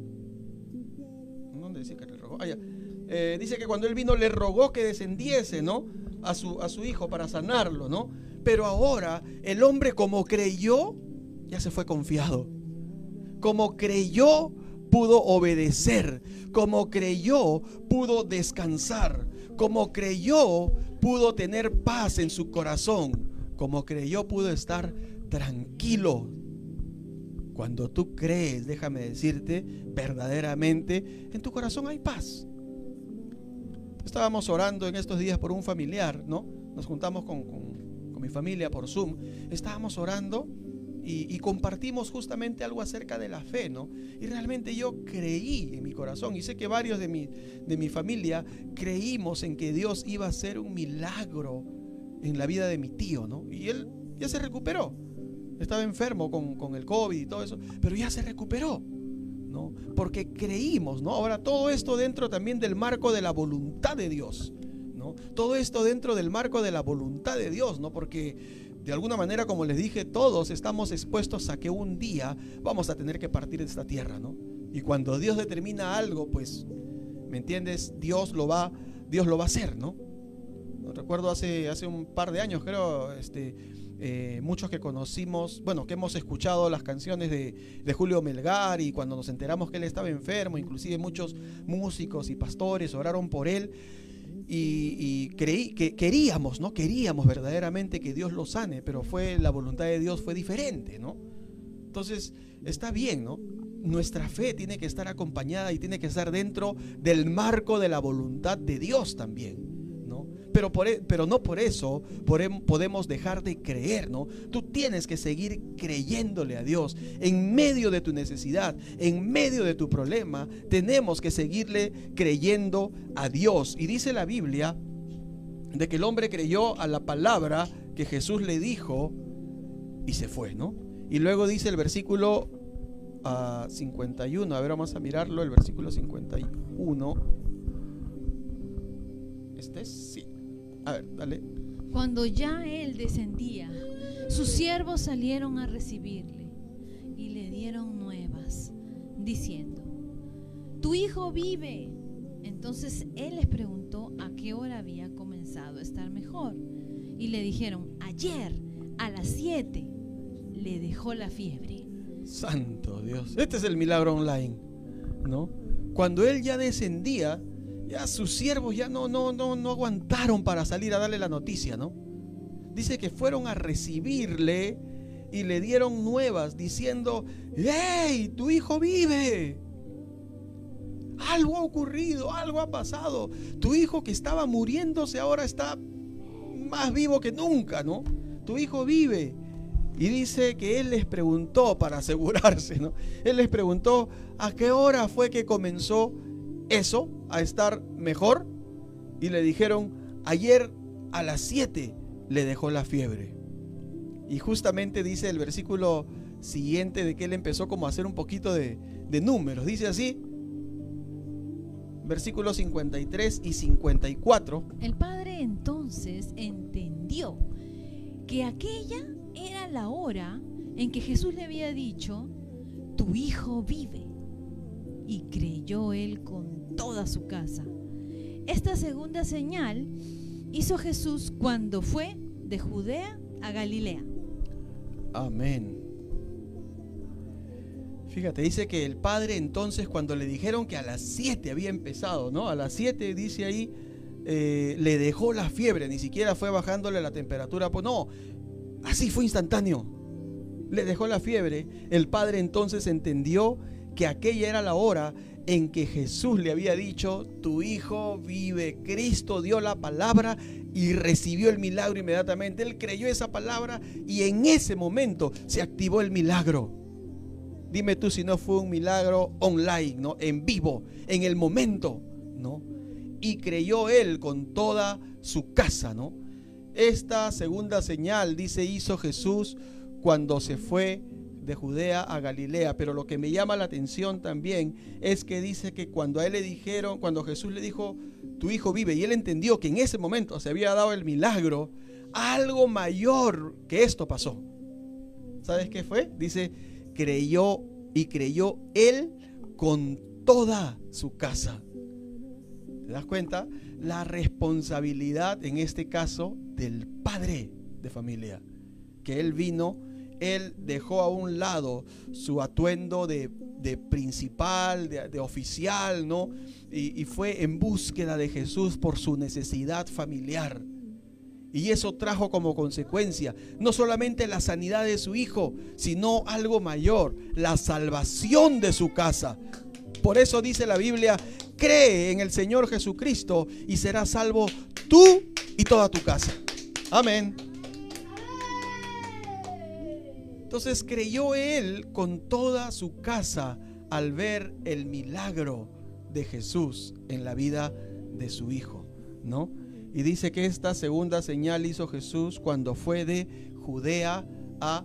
¿Dónde dice que le rogó? Ah, eh, dice que cuando él vino le rogó que descendiese, ¿no? A su, a su hijo para sanarlo, ¿no? Pero ahora el hombre como creyó, ya se fue confiado. Como creyó, pudo obedecer, como creyó, pudo descansar, como creyó, pudo tener paz en su corazón, como creyó, pudo estar tranquilo. Cuando tú crees, déjame decirte, verdaderamente, en tu corazón hay paz. Estábamos orando en estos días por un familiar, ¿no? Nos juntamos con, con mi familia por Zoom. Estábamos orando y, compartimos justamente algo acerca de la fe, ¿no? Y realmente yo creí en mi corazón y sé que varios de mi, de mi familia creímos en que Dios iba a hacer un milagro en la vida de mi tío, ¿no? Y él ya se recuperó. Estaba enfermo con, con el COVID y todo eso, pero ya se recuperó. ¿no? Porque creímos, ¿no? Ahora todo esto dentro también del marco de la voluntad de Dios, ¿no? Todo esto dentro del marco de la voluntad de Dios, ¿no? Porque de alguna manera, como les dije, todos estamos expuestos a que un día vamos a tener que partir de esta tierra, ¿no? Y cuando Dios determina algo, pues, ¿me entiendes? Dios lo va, Dios lo va a hacer, ¿no? Recuerdo hace, hace un par de años, creo, este, eh, muchos que conocimos, bueno, que hemos escuchado las canciones de, de, Julio Melgar y cuando nos enteramos que él estaba enfermo, inclusive muchos músicos y pastores oraron por él y, creí que queríamos, ¿no? Queríamos verdaderamente que Dios lo sane, pero fue la voluntad de Dios fue diferente, ¿no? Entonces, está bien, ¿no? Nuestra fe tiene que estar acompañada y tiene que estar dentro del marco de la voluntad de Dios también. Pero, por, e, pero no por eso podemos dejar de creer, ¿no? Tú tienes que seguir creyéndole a Dios. En medio de tu necesidad, en medio de tu problema, tenemos que seguirle creyendo a Dios. Y dice la Biblia de que el hombre creyó a la palabra que Jesús le dijo y se fue, ¿no? Y luego dice el versículo 51, ah, a ver, vamos a mirarlo, el versículo 51. Este es, sí. A ver, dale. Cuando ya él descendía, sus siervos salieron a recibirle y le dieron nuevas, diciendo, tu hijo vive. Entonces él les preguntó a qué hora había comenzado a estar mejor. Y le dijeron, ayer a las 7 le dejó la fiebre. Santo Dios. Este es el milagro online, ¿no? Cuando él ya descendía, ya sus siervos ya no, no, no, no aguantaron para salir a darle la noticia, ¿no? Dice que fueron a recibirle y le dieron nuevas diciendo, ¡Hey! Tu hijo vive. Algo ha ocurrido, algo ha pasado. Tu hijo que estaba muriéndose ahora está más vivo que nunca, ¿no? Tu hijo vive. Y dice que él les preguntó para asegurarse, ¿no? Él les preguntó a qué hora fue que comenzó eso a estar mejor y le dijeron, ayer a las 7 le dejó la fiebre. Y justamente dice el versículo siguiente de que él empezó como a hacer un poquito de, de números. Dice así, versículos 53 y 54. El padre entonces entendió que aquella era la hora en que Jesús le había dicho, tu hijo vive. Y creyó él con toda su casa. Esta segunda señal hizo Jesús cuando fue de Judea a Galilea. Amén. Fíjate, dice que el padre entonces cuando le dijeron que a las 7 había empezado, ¿no? A las 7 dice ahí, eh, le dejó la fiebre, ni siquiera fue bajándole la temperatura, pues no, así fue instantáneo. Le dejó la fiebre. El padre entonces entendió que aquella era la hora en que Jesús le había dicho, tu hijo vive. Cristo dio la palabra y recibió el milagro inmediatamente. Él creyó esa palabra y en ese momento se activó el milagro. Dime tú si no fue un milagro online, ¿no? En vivo, en el momento, ¿no? Y creyó él con toda su casa, ¿no? Esta segunda señal, dice, hizo Jesús cuando se fue de Judea a Galilea. Pero lo que me llama la atención también es que dice que cuando a él le dijeron, cuando Jesús le dijo, tu hijo vive, y él entendió que en ese momento se había dado el milagro, algo mayor que esto pasó. ¿Sabes qué fue? Dice, creyó y creyó él con toda su casa. ¿Te das cuenta? La responsabilidad en este caso del padre de familia, que él vino él dejó a un lado su atuendo de, principal, de, oficial, ¿no? Y, y fue en búsqueda de Jesús por su necesidad familiar. Y eso trajo como consecuencia no solamente la sanidad de su hijo, sino algo mayor, la salvación de su casa. Por eso dice la Biblia, cree en el Señor Jesucristo y serás salvo tú y toda tu casa. Amén. Entonces creyó él con toda su casa al ver el milagro de Jesús en la vida de su hijo, ¿no? Y dice que esta segunda señal hizo Jesús cuando fue de Judea a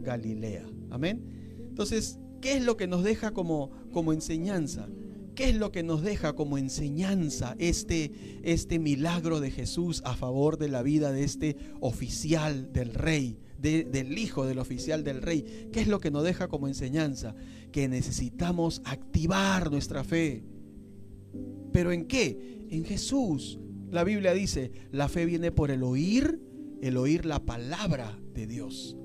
Galilea. Amén. Entonces, ¿qué es lo que nos deja como, como enseñanza? ¿Qué es lo que nos deja como enseñanza este, este milagro de Jesús a favor de la vida de este oficial del rey, del hijo del oficial del rey? ¿Qué es lo que nos deja como enseñanza? Que necesitamos activar nuestra fe. ¿Pero en qué? En Jesús. La Biblia dice, la fe viene por el oír, el oír la palabra de Dios.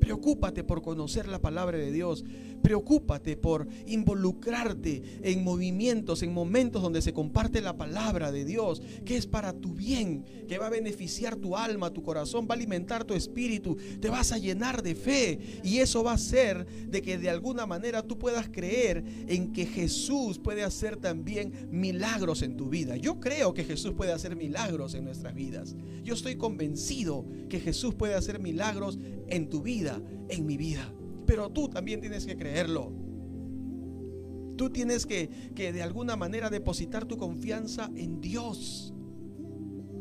Preocúpate por conocer la palabra de Dios. Preocúpate por involucrarte en movimientos, en momentos donde se comparte la palabra de Dios, que es para tu bien, que va a beneficiar tu alma, tu corazón, va a alimentar tu espíritu, te vas a llenar de fe y eso va a hacer de que de alguna manera tú puedas creer en que Jesús puede hacer también milagros en tu vida. Yo creo que Jesús puede hacer milagros en nuestras vidas. Yo estoy convencido que Jesús puede hacer milagros en tu vida, en mi vida pero tú también tienes que creerlo. Tú tienes que, de alguna manera depositar tu confianza en Dios.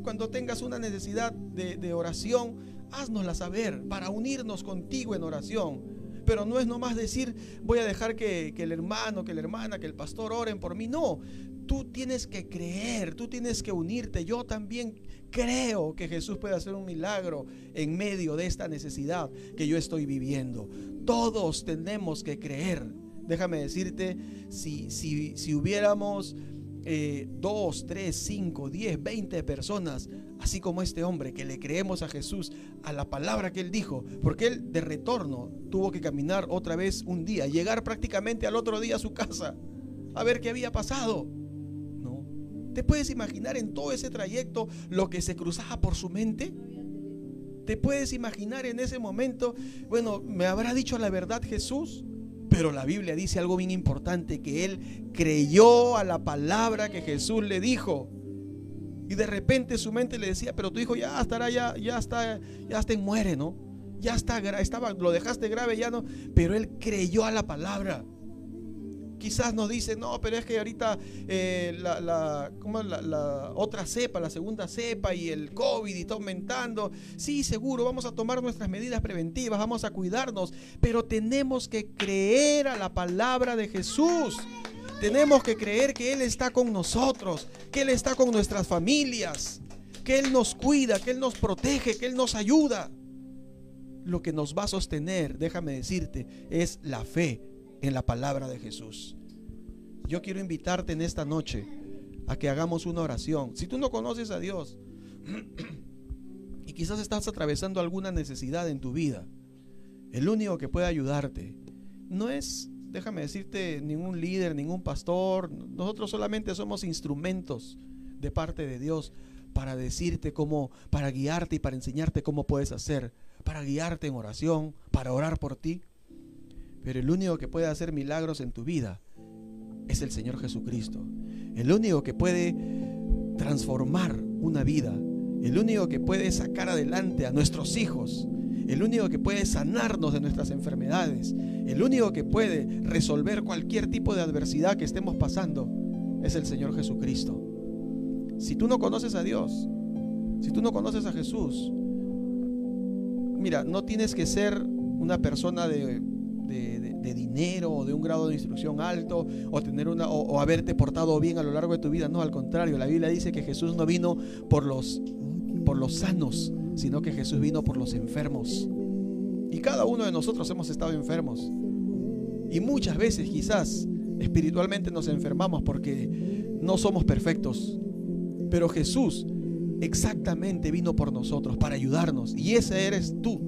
Cuando tengas una necesidad de, oración, haznosla saber para unirnos contigo en oración. Pero no es nomás decir, voy a dejar que, el hermano, que la hermana, que el pastor oren por mí. No, tú tienes que creer, tú tienes que unirte. Yo también creo que Jesús puede hacer un milagro en medio de esta necesidad que yo estoy viviendo. Todos tenemos que creer. Déjame decirte, si, si, si hubiéramos eh, dos, tres, cinco, diez, veinte personas, así como este hombre, que le creemos a Jesús, a la palabra que él dijo, porque él de retorno tuvo que caminar otra vez un día, llegar prácticamente al otro día a su casa, a ver qué había pasado. ¿Te puedes imaginar en todo ese trayecto lo que se cruzaba por su mente? ¿Te puedes imaginar en ese momento, bueno, me habrá dicho la verdad Jesús? Pero la Biblia dice algo bien importante, que él creyó a la palabra que Jesús le dijo. Y de repente su mente le decía, pero tu hijo ya estará, ya, ya está, ya está muere, ¿no? Ya está, estaba, lo dejaste grave, ya no. Pero él creyó a la palabra. Quizás nos dicen, no, pero es que ahorita eh, la, la, la, otra cepa, la segunda cepa y el COVID está aumentando. Sí, seguro, vamos a tomar nuestras medidas preventivas, vamos a cuidarnos, pero tenemos que creer a la palabra de Jesús. Tenemos que creer que Él está con nosotros, que Él está con nuestras familias, que Él nos cuida, que Él nos protege, que Él nos ayuda. Lo que nos va a sostener, déjame decirte, es la fe en la palabra de Jesús. Yo quiero invitarte en esta noche a que hagamos una oración. Si tú no conoces a Dios y quizás estás atravesando alguna necesidad en tu vida, el único que puede ayudarte no es, déjame decirte, ningún líder, ningún pastor. Nosotros solamente somos instrumentos de parte de Dios para decirte cómo, para guiarte y para enseñarte cómo puedes hacer, para guiarte en oración, para orar por ti. Pero el único que puede hacer milagros en tu vida es el Señor Jesucristo. El único que puede transformar una vida. El único que puede sacar adelante a nuestros hijos. El único que puede sanarnos de nuestras enfermedades. El único que puede resolver cualquier tipo de adversidad que estemos pasando es el Señor Jesucristo. Si tú no conoces a Dios, si tú no conoces a Jesús, mira, no tienes que ser una persona de dinero o de un grado de instrucción alto o tener una o, haberte portado bien a lo largo de tu vida. No, al contrario, la Biblia dice que Jesús no vino por los, por los sanos, sino que Jesús vino por los enfermos. Y cada uno de nosotros hemos estado enfermos. Y muchas veces quizás espiritualmente nos enfermamos porque no somos perfectos. Pero Jesús exactamente vino por nosotros para ayudarnos. Y ese eres tú.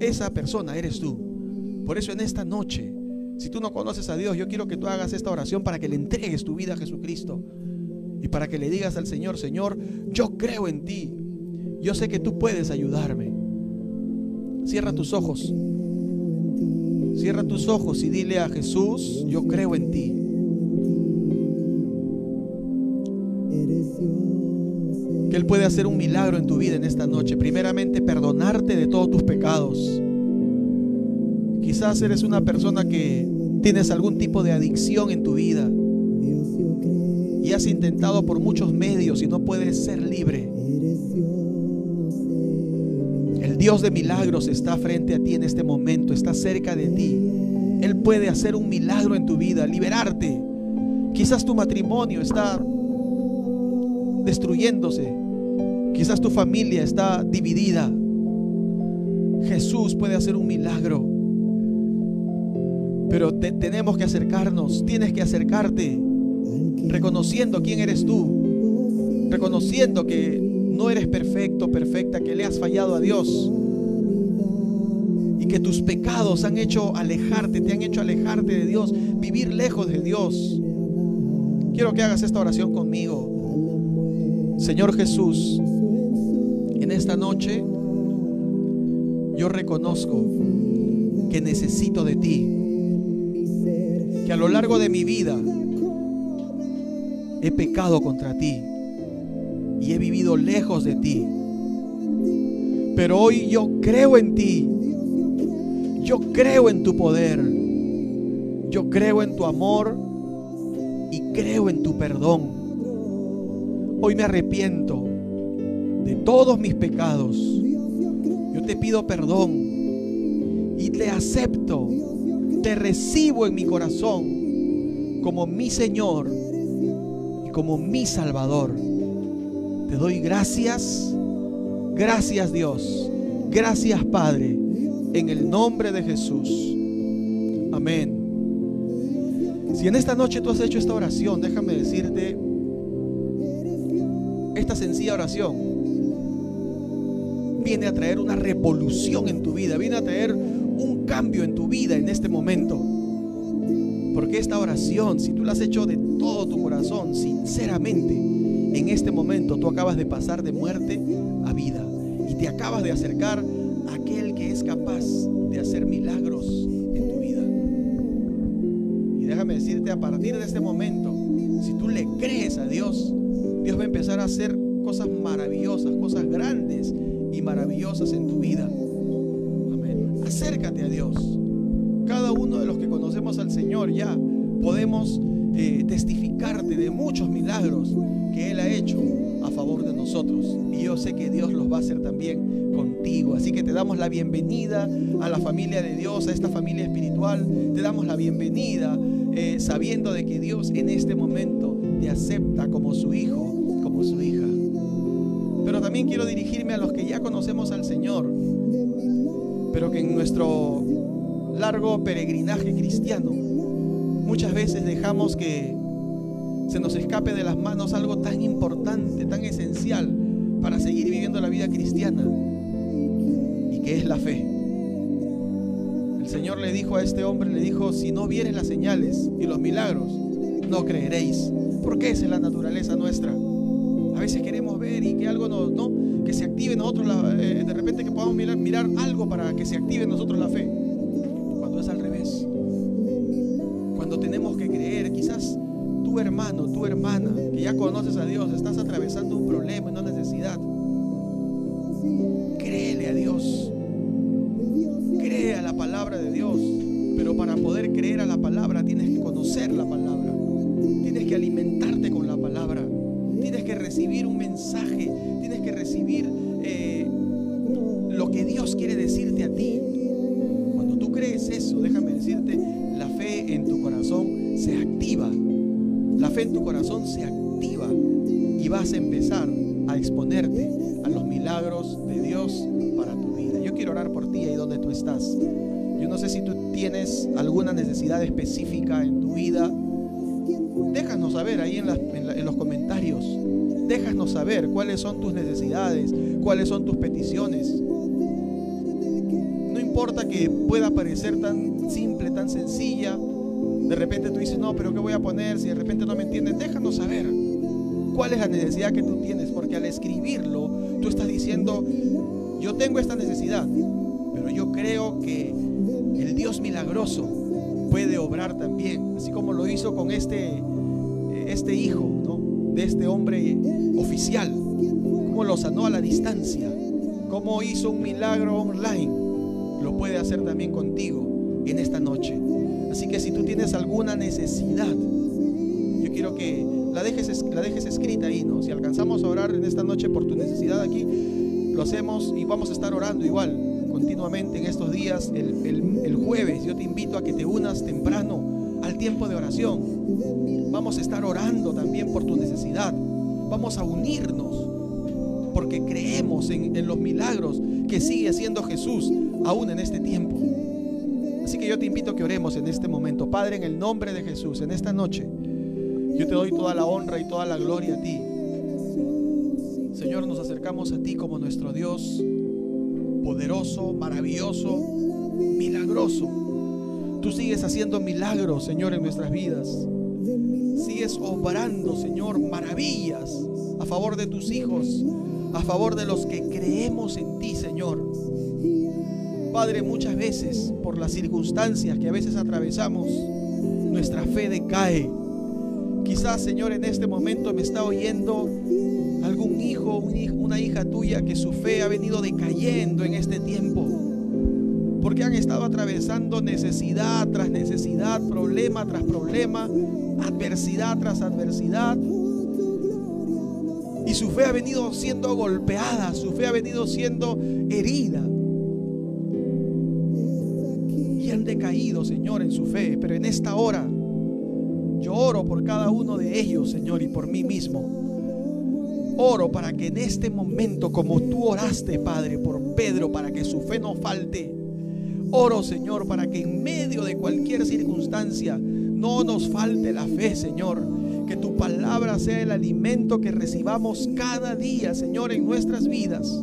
Esa persona eres tú. Por eso en esta noche, si tú no conoces a Dios, yo quiero que tú hagas esta oración para que le entregues tu vida a Jesucristo. Y para que le digas al Señor, Señor, yo creo en ti. Yo sé que tú puedes ayudarme. Cierra tus ojos. Cierra tus ojos y dile a Jesús, yo creo en ti. Que Él puede hacer un milagro en tu vida en esta noche. Primeramente, perdonarte de todos tus pecados. Quizás eres una persona que tienes algún tipo de adicción en tu vida y has intentado por muchos medios y no puedes ser libre. Dios de milagros está frente a ti en este momento, está cerca de ti. Él puede hacer un milagro en tu vida, liberarte. Quizás tu matrimonio está destruyéndose. Quizás tu familia está dividida. Jesús puede hacer un milagro. Pero tenemos que acercarnos, tienes que acercarte, reconociendo quién eres tú, reconociendo que no eres perfecto, perfecta, que le has fallado a Dios y que tus pecados han hecho alejarte, te han hecho alejarte de Dios, vivir lejos de Dios. Quiero que hagas esta oración conmigo. Señor Jesús, en esta noche yo reconozco que necesito de ti que a lo largo de mi vida he pecado contra ti y he vivido lejos de ti. Pero hoy yo creo en ti. Yo creo en tu poder. Yo creo en tu amor y creo en tu perdón. Hoy me arrepiento de todos mis pecados. Yo te pido perdón y te acepto te recibo en mi corazón como mi Señor y como mi Salvador. Te doy gracias, gracias Dios, gracias Padre, en el nombre de Jesús. Amén. Si en esta noche tú has hecho esta oración, déjame decirte esta sencilla oración viene a traer una revolución en tu vida, viene a traer un cambio en tu vida en este momento. Porque esta oración, si tú la has hecho de todo tu corazón, sinceramente, en este momento tú acabas de pasar de muerte a vida y te acabas de acercar a aquel que es capaz de hacer milagros en tu vida. Y déjame decirte, a partir de este momento, si tú le crees a Dios, Dios va a empezar a hacer cosas maravillosas, cosas grandes y maravillosas en tu vida acércate a Dios. Cada uno de los que conocemos al Señor ya podemos de muchos milagros que Él ha hecho a favor de nosotros. Y yo sé que Dios los va a hacer también contigo. Así que te damos la bienvenida a la familia de Dios, a esta familia espiritual. Te damos la bienvenida eh, sabiendo de que Dios en este momento te acepta como su hijo, como su hija. Pero también quiero dirigirme a los que ya conocemos al Señor pero que en nuestro largo peregrinaje cristiano muchas veces dejamos que se nos escape de las manos algo tan importante, tan esencial para seguir viviendo la vida cristiana y que es la fe. El Señor le dijo a este hombre, le dijo, si no vieres las señales y los milagros, no creeréis, porque esa es la naturaleza nuestra. A veces queremos ver y que algo nos, ¿no? que se active en nosotros, eh, de repente que podamos mirar, mirar algo para que se active en nosotros la fe. Hermana, que ya conoces a Dios, estás atravesando un problema, una necesidad. Créele a Dios. Cree a la palabra de Dios. Pero para poder creer a la palabra tienes que conocer la palabra. Tienes que alimentarte con la palabra. Tienes que recibir un mensaje que recibir eh, lo que Dios quiere Fe en tu corazón se activa y vas a empezar a exponerte a los milagros de Dios para tu vida. Yo quiero orar por ti ahí donde tú estás. Yo no sé si tú tienes alguna necesidad específica en tu vida. Déjanos saber ahí en los comentarios déjanos saber cuáles son tus necesidades, cuáles son tus peticiones. No importa que pueda parecer tan simple, tan sencilla. De repente tú dices, no, pero ¿qué voy a poner? Si de repente no me entiendes, déjanos saber cuál es la necesidad que tú tienes, porque al escribirlo, tú estás diciendo, yo tengo esta necesidad, pero yo creo que el Dios milagroso puede obrar también, así como lo hizo con este, este hijo de este hombre oficial, cómo lo sanó a la distancia, cómo hizo un milagro online, lo puede hacer también contigo en esta noche. Así que si tú tienes alguna necesidad, yo quiero que la dejes, la dejes escrita ahí, ¿no? Si alcanzamos a orar en esta noche por tu necesidad aquí, lo hacemos y vamos a estar orando igual continuamente en estos días. El, el jueves yo te invito a que te unas temprano al tiempo de oración. Vamos a estar orando también por tu necesidad. Vamos a unirnos porque creemos en, en los milagros que sigue haciendo Jesús aún en este tiempo. Así que yo te invito a que oremos en este momento. Padre, en el nombre de Jesús, en esta noche, yo te doy toda la honra y toda la gloria a ti. Señor, nos acercamos a ti como nuestro Dios poderoso, maravilloso, milagroso. Tú sigues haciendo milagros, Señor, en nuestras vidas. Sigues obrando, Señor, maravillas a favor de tus hijos, a favor de los que creemos en ti, Señor. Padre, muchas veces por las circunstancias que a veces atravesamos, nuestra fe decae. Quizás, Señor, en este momento me está oyendo algún hijo, una hija tuya que su fe ha venido decayendo en este tiempo. Porque han estado atravesando necesidad tras necesidad, problema tras problema, adversidad tras adversidad. Y su fe ha venido siendo golpeada, su fe ha venido siendo herida. Señor, en su fe. Pero en esta hora, yo oro por cada uno de ellos, Señor, y por mí mismo Oro para que en este momento, como tú oraste, Padre, por Pedro, para que su fe no falte. Oro, Señor, para que en medio de cualquier circunstancia no nos falte la fe, Señor. Que tu palabra sea el alimento que recibamos cada día, Señor, en nuestras vidas.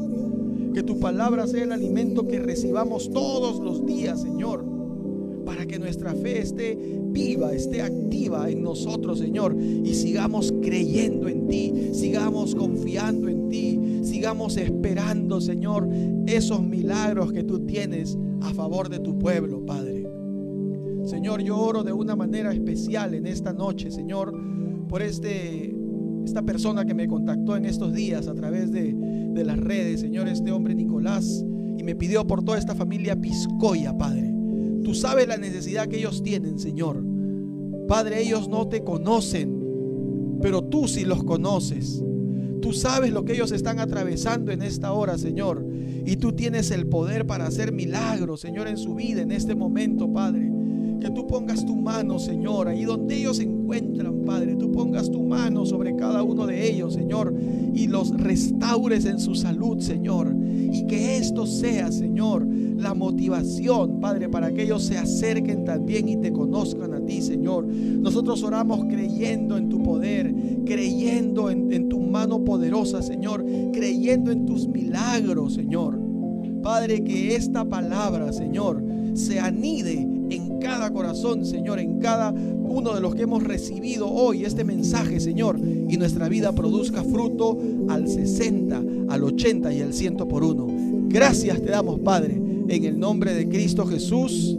Que tu palabra sea el alimento que recibamos todos los días, Señor. Que nuestra fe esté viva, esté activa en nosotros, Señor, y sigamos creyendo en ti, sigamos confiando en ti, sigamos esperando, Señor, esos milagros que tú tienes a favor de tu pueblo, Padre. Señor, yo oro de una manera especial en esta noche, Señor, por este esta persona que me contactó en estos días a través de, de las redes, Señor, este hombre Nicolás, y me pidió por toda esta familia Piscoya, Padre. Tú sabes la necesidad que ellos tienen, Señor. Padre, ellos no te conocen, pero tú sí los conoces. Tú sabes lo que ellos están atravesando en esta hora, Señor. Y tú tienes el poder para hacer milagros, Señor, en su vida, en este momento, Padre. Que tú pongas tu mano, Señor, ahí donde ellos se encuentran, Padre. Tú pongas tu mano sobre cada uno de ellos, Señor, y los restaures en su salud, Señor. Y que esto sea, Señor, la motivación, Padre, para que ellos se acerquen también y te conozcan a ti, Señor. Nosotros oramos creyendo en tu poder, creyendo en, en tu mano poderosa, Señor, creyendo en tus milagros, Señor. Padre, que esta palabra, Señor, se anide cada corazón, Señor, en cada uno de los que hemos recibido hoy este mensaje, Señor, y nuestra vida produzca fruto al 60, al 80 y al 100 por uno. Gracias te damos, Padre en el nombre de Cristo Jesús.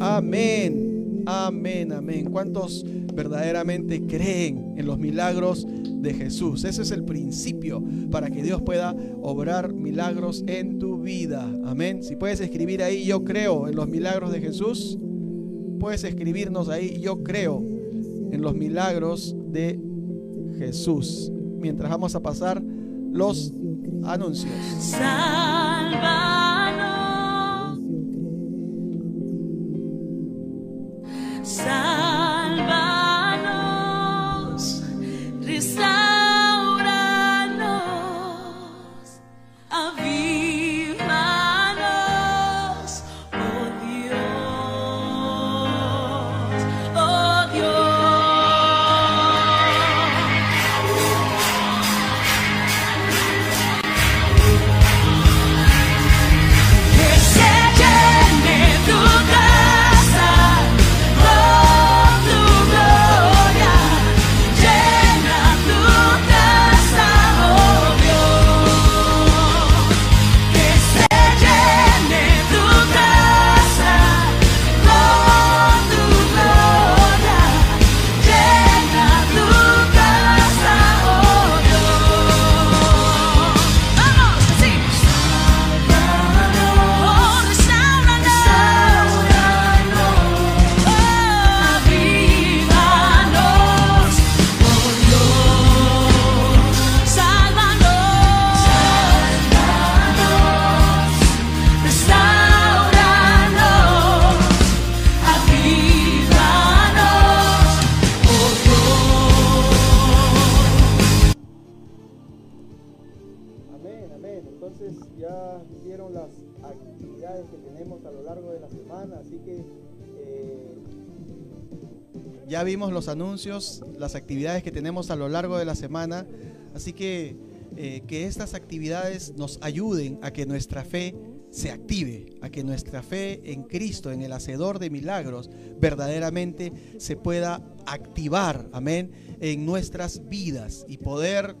Amén. Amén, amén. ¿Cuántos verdaderamente creen en los milagros de Jesús? Ese es el principio para que Dios pueda obrar milagros en tu vida. Amén. Si puedes escribir ahí, yo creo en los milagros de Jesús. Puedes escribirnos ahí, yo creo en los milagros de Jesús. Mientras vamos a pasar los anuncios. Que tenemos a lo largo de la semana, así que eh, ya vimos los anuncios, las actividades que tenemos a lo largo de la semana, así que eh, que estas actividades nos ayuden a que nuestra fe se active, a que nuestra fe en Cristo, en el Hacedor de milagros, verdaderamente se pueda activar, amén, en nuestras vidas y poder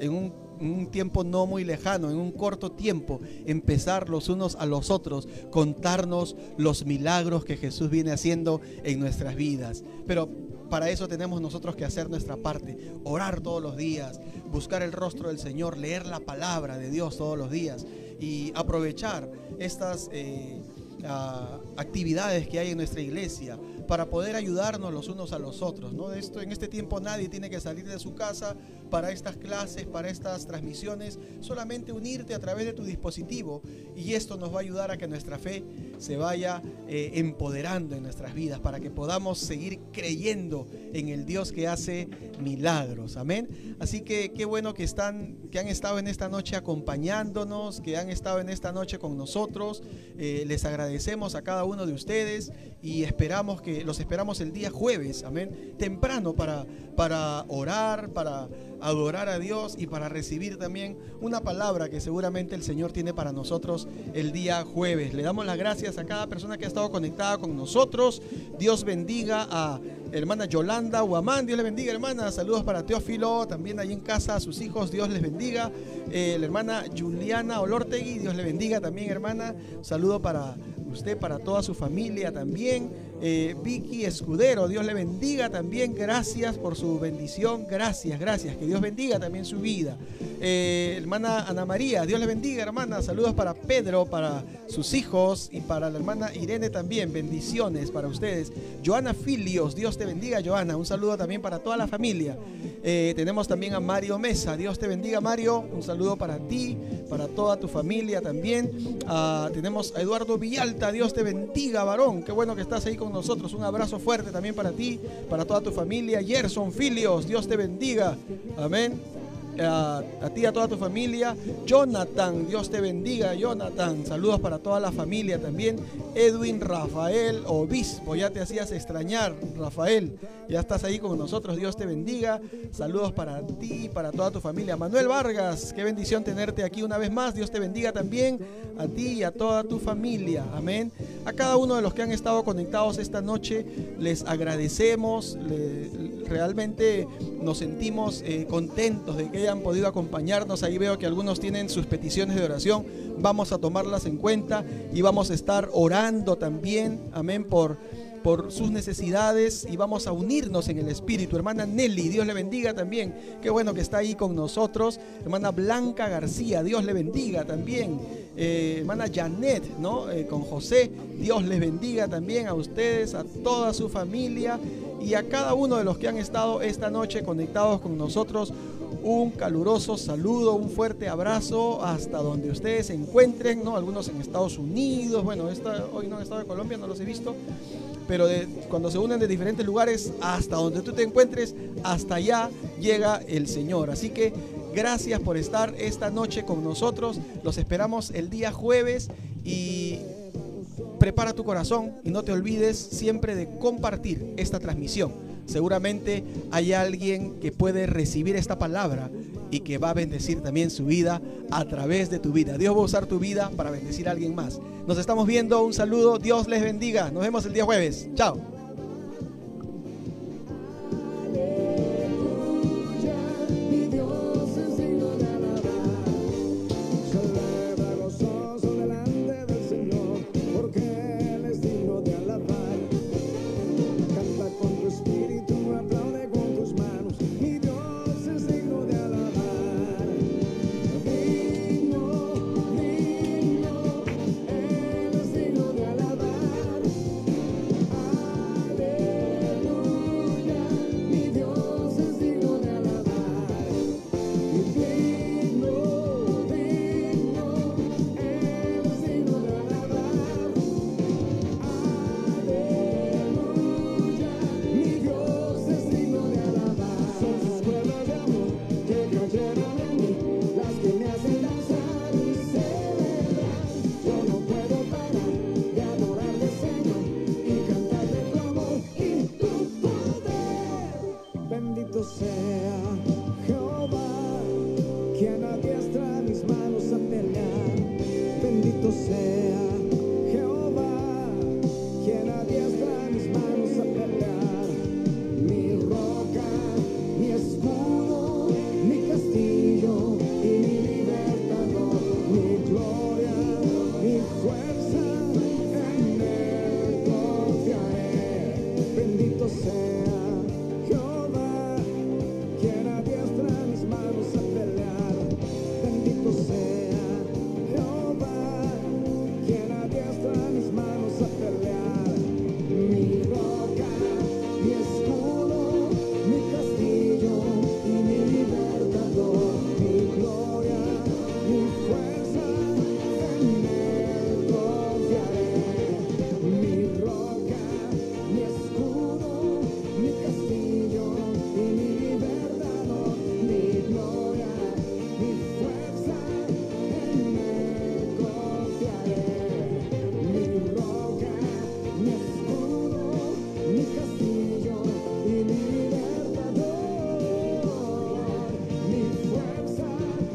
en un, un, tiempo no muy lejano, en un corto tiempo, empezar los unos a los otros, contarnos los milagros que Jesús viene haciendo en nuestras vidas. Pero para eso tenemos nosotros que hacer nuestra parte, orar todos los días, buscar el rostro del Señor, leer la palabra de Dios todos los días y aprovechar estas eh, ah, actividades que hay en nuestra iglesia para poder ayudarnos los unos a los otros. ¿no? Esto, en este tiempo nadie tiene que salir de su casa para estas clases, para estas transmisiones, solamente unirte a través de tu dispositivo y esto nos va a ayudar a que nuestra fe se vaya eh, empoderando en nuestras vidas, para que podamos seguir creyendo en el Dios que hace milagros. Amén. Así que qué bueno que están, que han estado en esta noche acompañándonos, que han estado en esta noche con nosotros. Eh, les agradecemos a cada uno de ustedes y esperamos que los esperamos el día jueves, amén, temprano para, para orar, para adorar a Dios y para recibir también una palabra que seguramente el Señor tiene para nosotros el día jueves. Le damos las gracias a cada persona que ha estado conectada con nosotros. Dios bendiga a hermana Yolanda Guamán, Dios le bendiga hermana, saludos para Teófilo, también ahí en casa a sus hijos, Dios les bendiga. Eh, la hermana Juliana Olortegui, Dios le bendiga también hermana, saludo para usted, para toda su familia también. Eh, Vicky Escudero, Dios le bendiga también, gracias por su bendición, gracias, gracias, que Dios bendiga también su vida. Eh, hermana Ana María, Dios le bendiga hermana, saludos para Pedro, para sus hijos y para la hermana Irene también, bendiciones para ustedes. Joana Filios, Dios te bendiga Joana, un saludo también para toda la familia. Eh, tenemos también a Mario Mesa, Dios te bendiga Mario, un saludo para ti, para toda tu familia también. Ah, tenemos a Eduardo Villalta, Dios te bendiga varón, qué bueno que estás ahí con nosotros. Un abrazo fuerte también para ti, para toda tu familia. Gerson Filios, Dios te bendiga. Amén a, ti, a toda tu familia. Jonathan, Dios te bendiga, Jonathan. Saludos para toda la familia también. Edwin Rafael, obispo, ya te hacías extrañar, Rafael. Ya estás ahí con nosotros, Dios te bendiga. Saludos para ti, para toda tu familia. Manuel Vargas, qué bendición tenerte aquí una vez más. Dios te bendiga también a ti y a toda tu familia. Amén. A cada uno de los que han estado conectados esta noche, les agradecemos. Realmente nos sentimos eh, contentos de que han podido acompañarnos. Ahí veo que algunos tienen sus peticiones de oración. Vamos a tomarlas en cuenta y vamos a estar orando también, amén, por, por sus necesidades y vamos a unirnos en el Espíritu. Hermana Nelly, Dios le bendiga también. Qué bueno que está ahí con nosotros. Hermana Blanca García, Dios le bendiga también. Eh, hermana Janet, ¿no? Eh, con José, Dios les bendiga también a ustedes, a toda su familia y a cada uno de los que han estado esta noche conectados con nosotros un caluroso saludo, un fuerte abrazo hasta donde ustedes se encuentren, ¿no? Algunos en Estados Unidos, bueno, esta, hoy no han estado en Colombia, no los he visto, pero cuando se unen de diferentes lugares, hasta donde tú te encuentres, hasta allá llega el Señor. Así que gracias por estar esta noche con nosotros, los esperamos el día jueves y prepara tu corazón y no te olvides siempre de compartir esta transmisión seguramente hay alguien que puede recibir esta palabra y que va a bendecir también su vida a través de tu vida. Dios va a usar tu vida para bendecir a alguien más. Nos estamos viendo, un saludo, Dios les bendiga. Nos vemos el día jueves. Chao.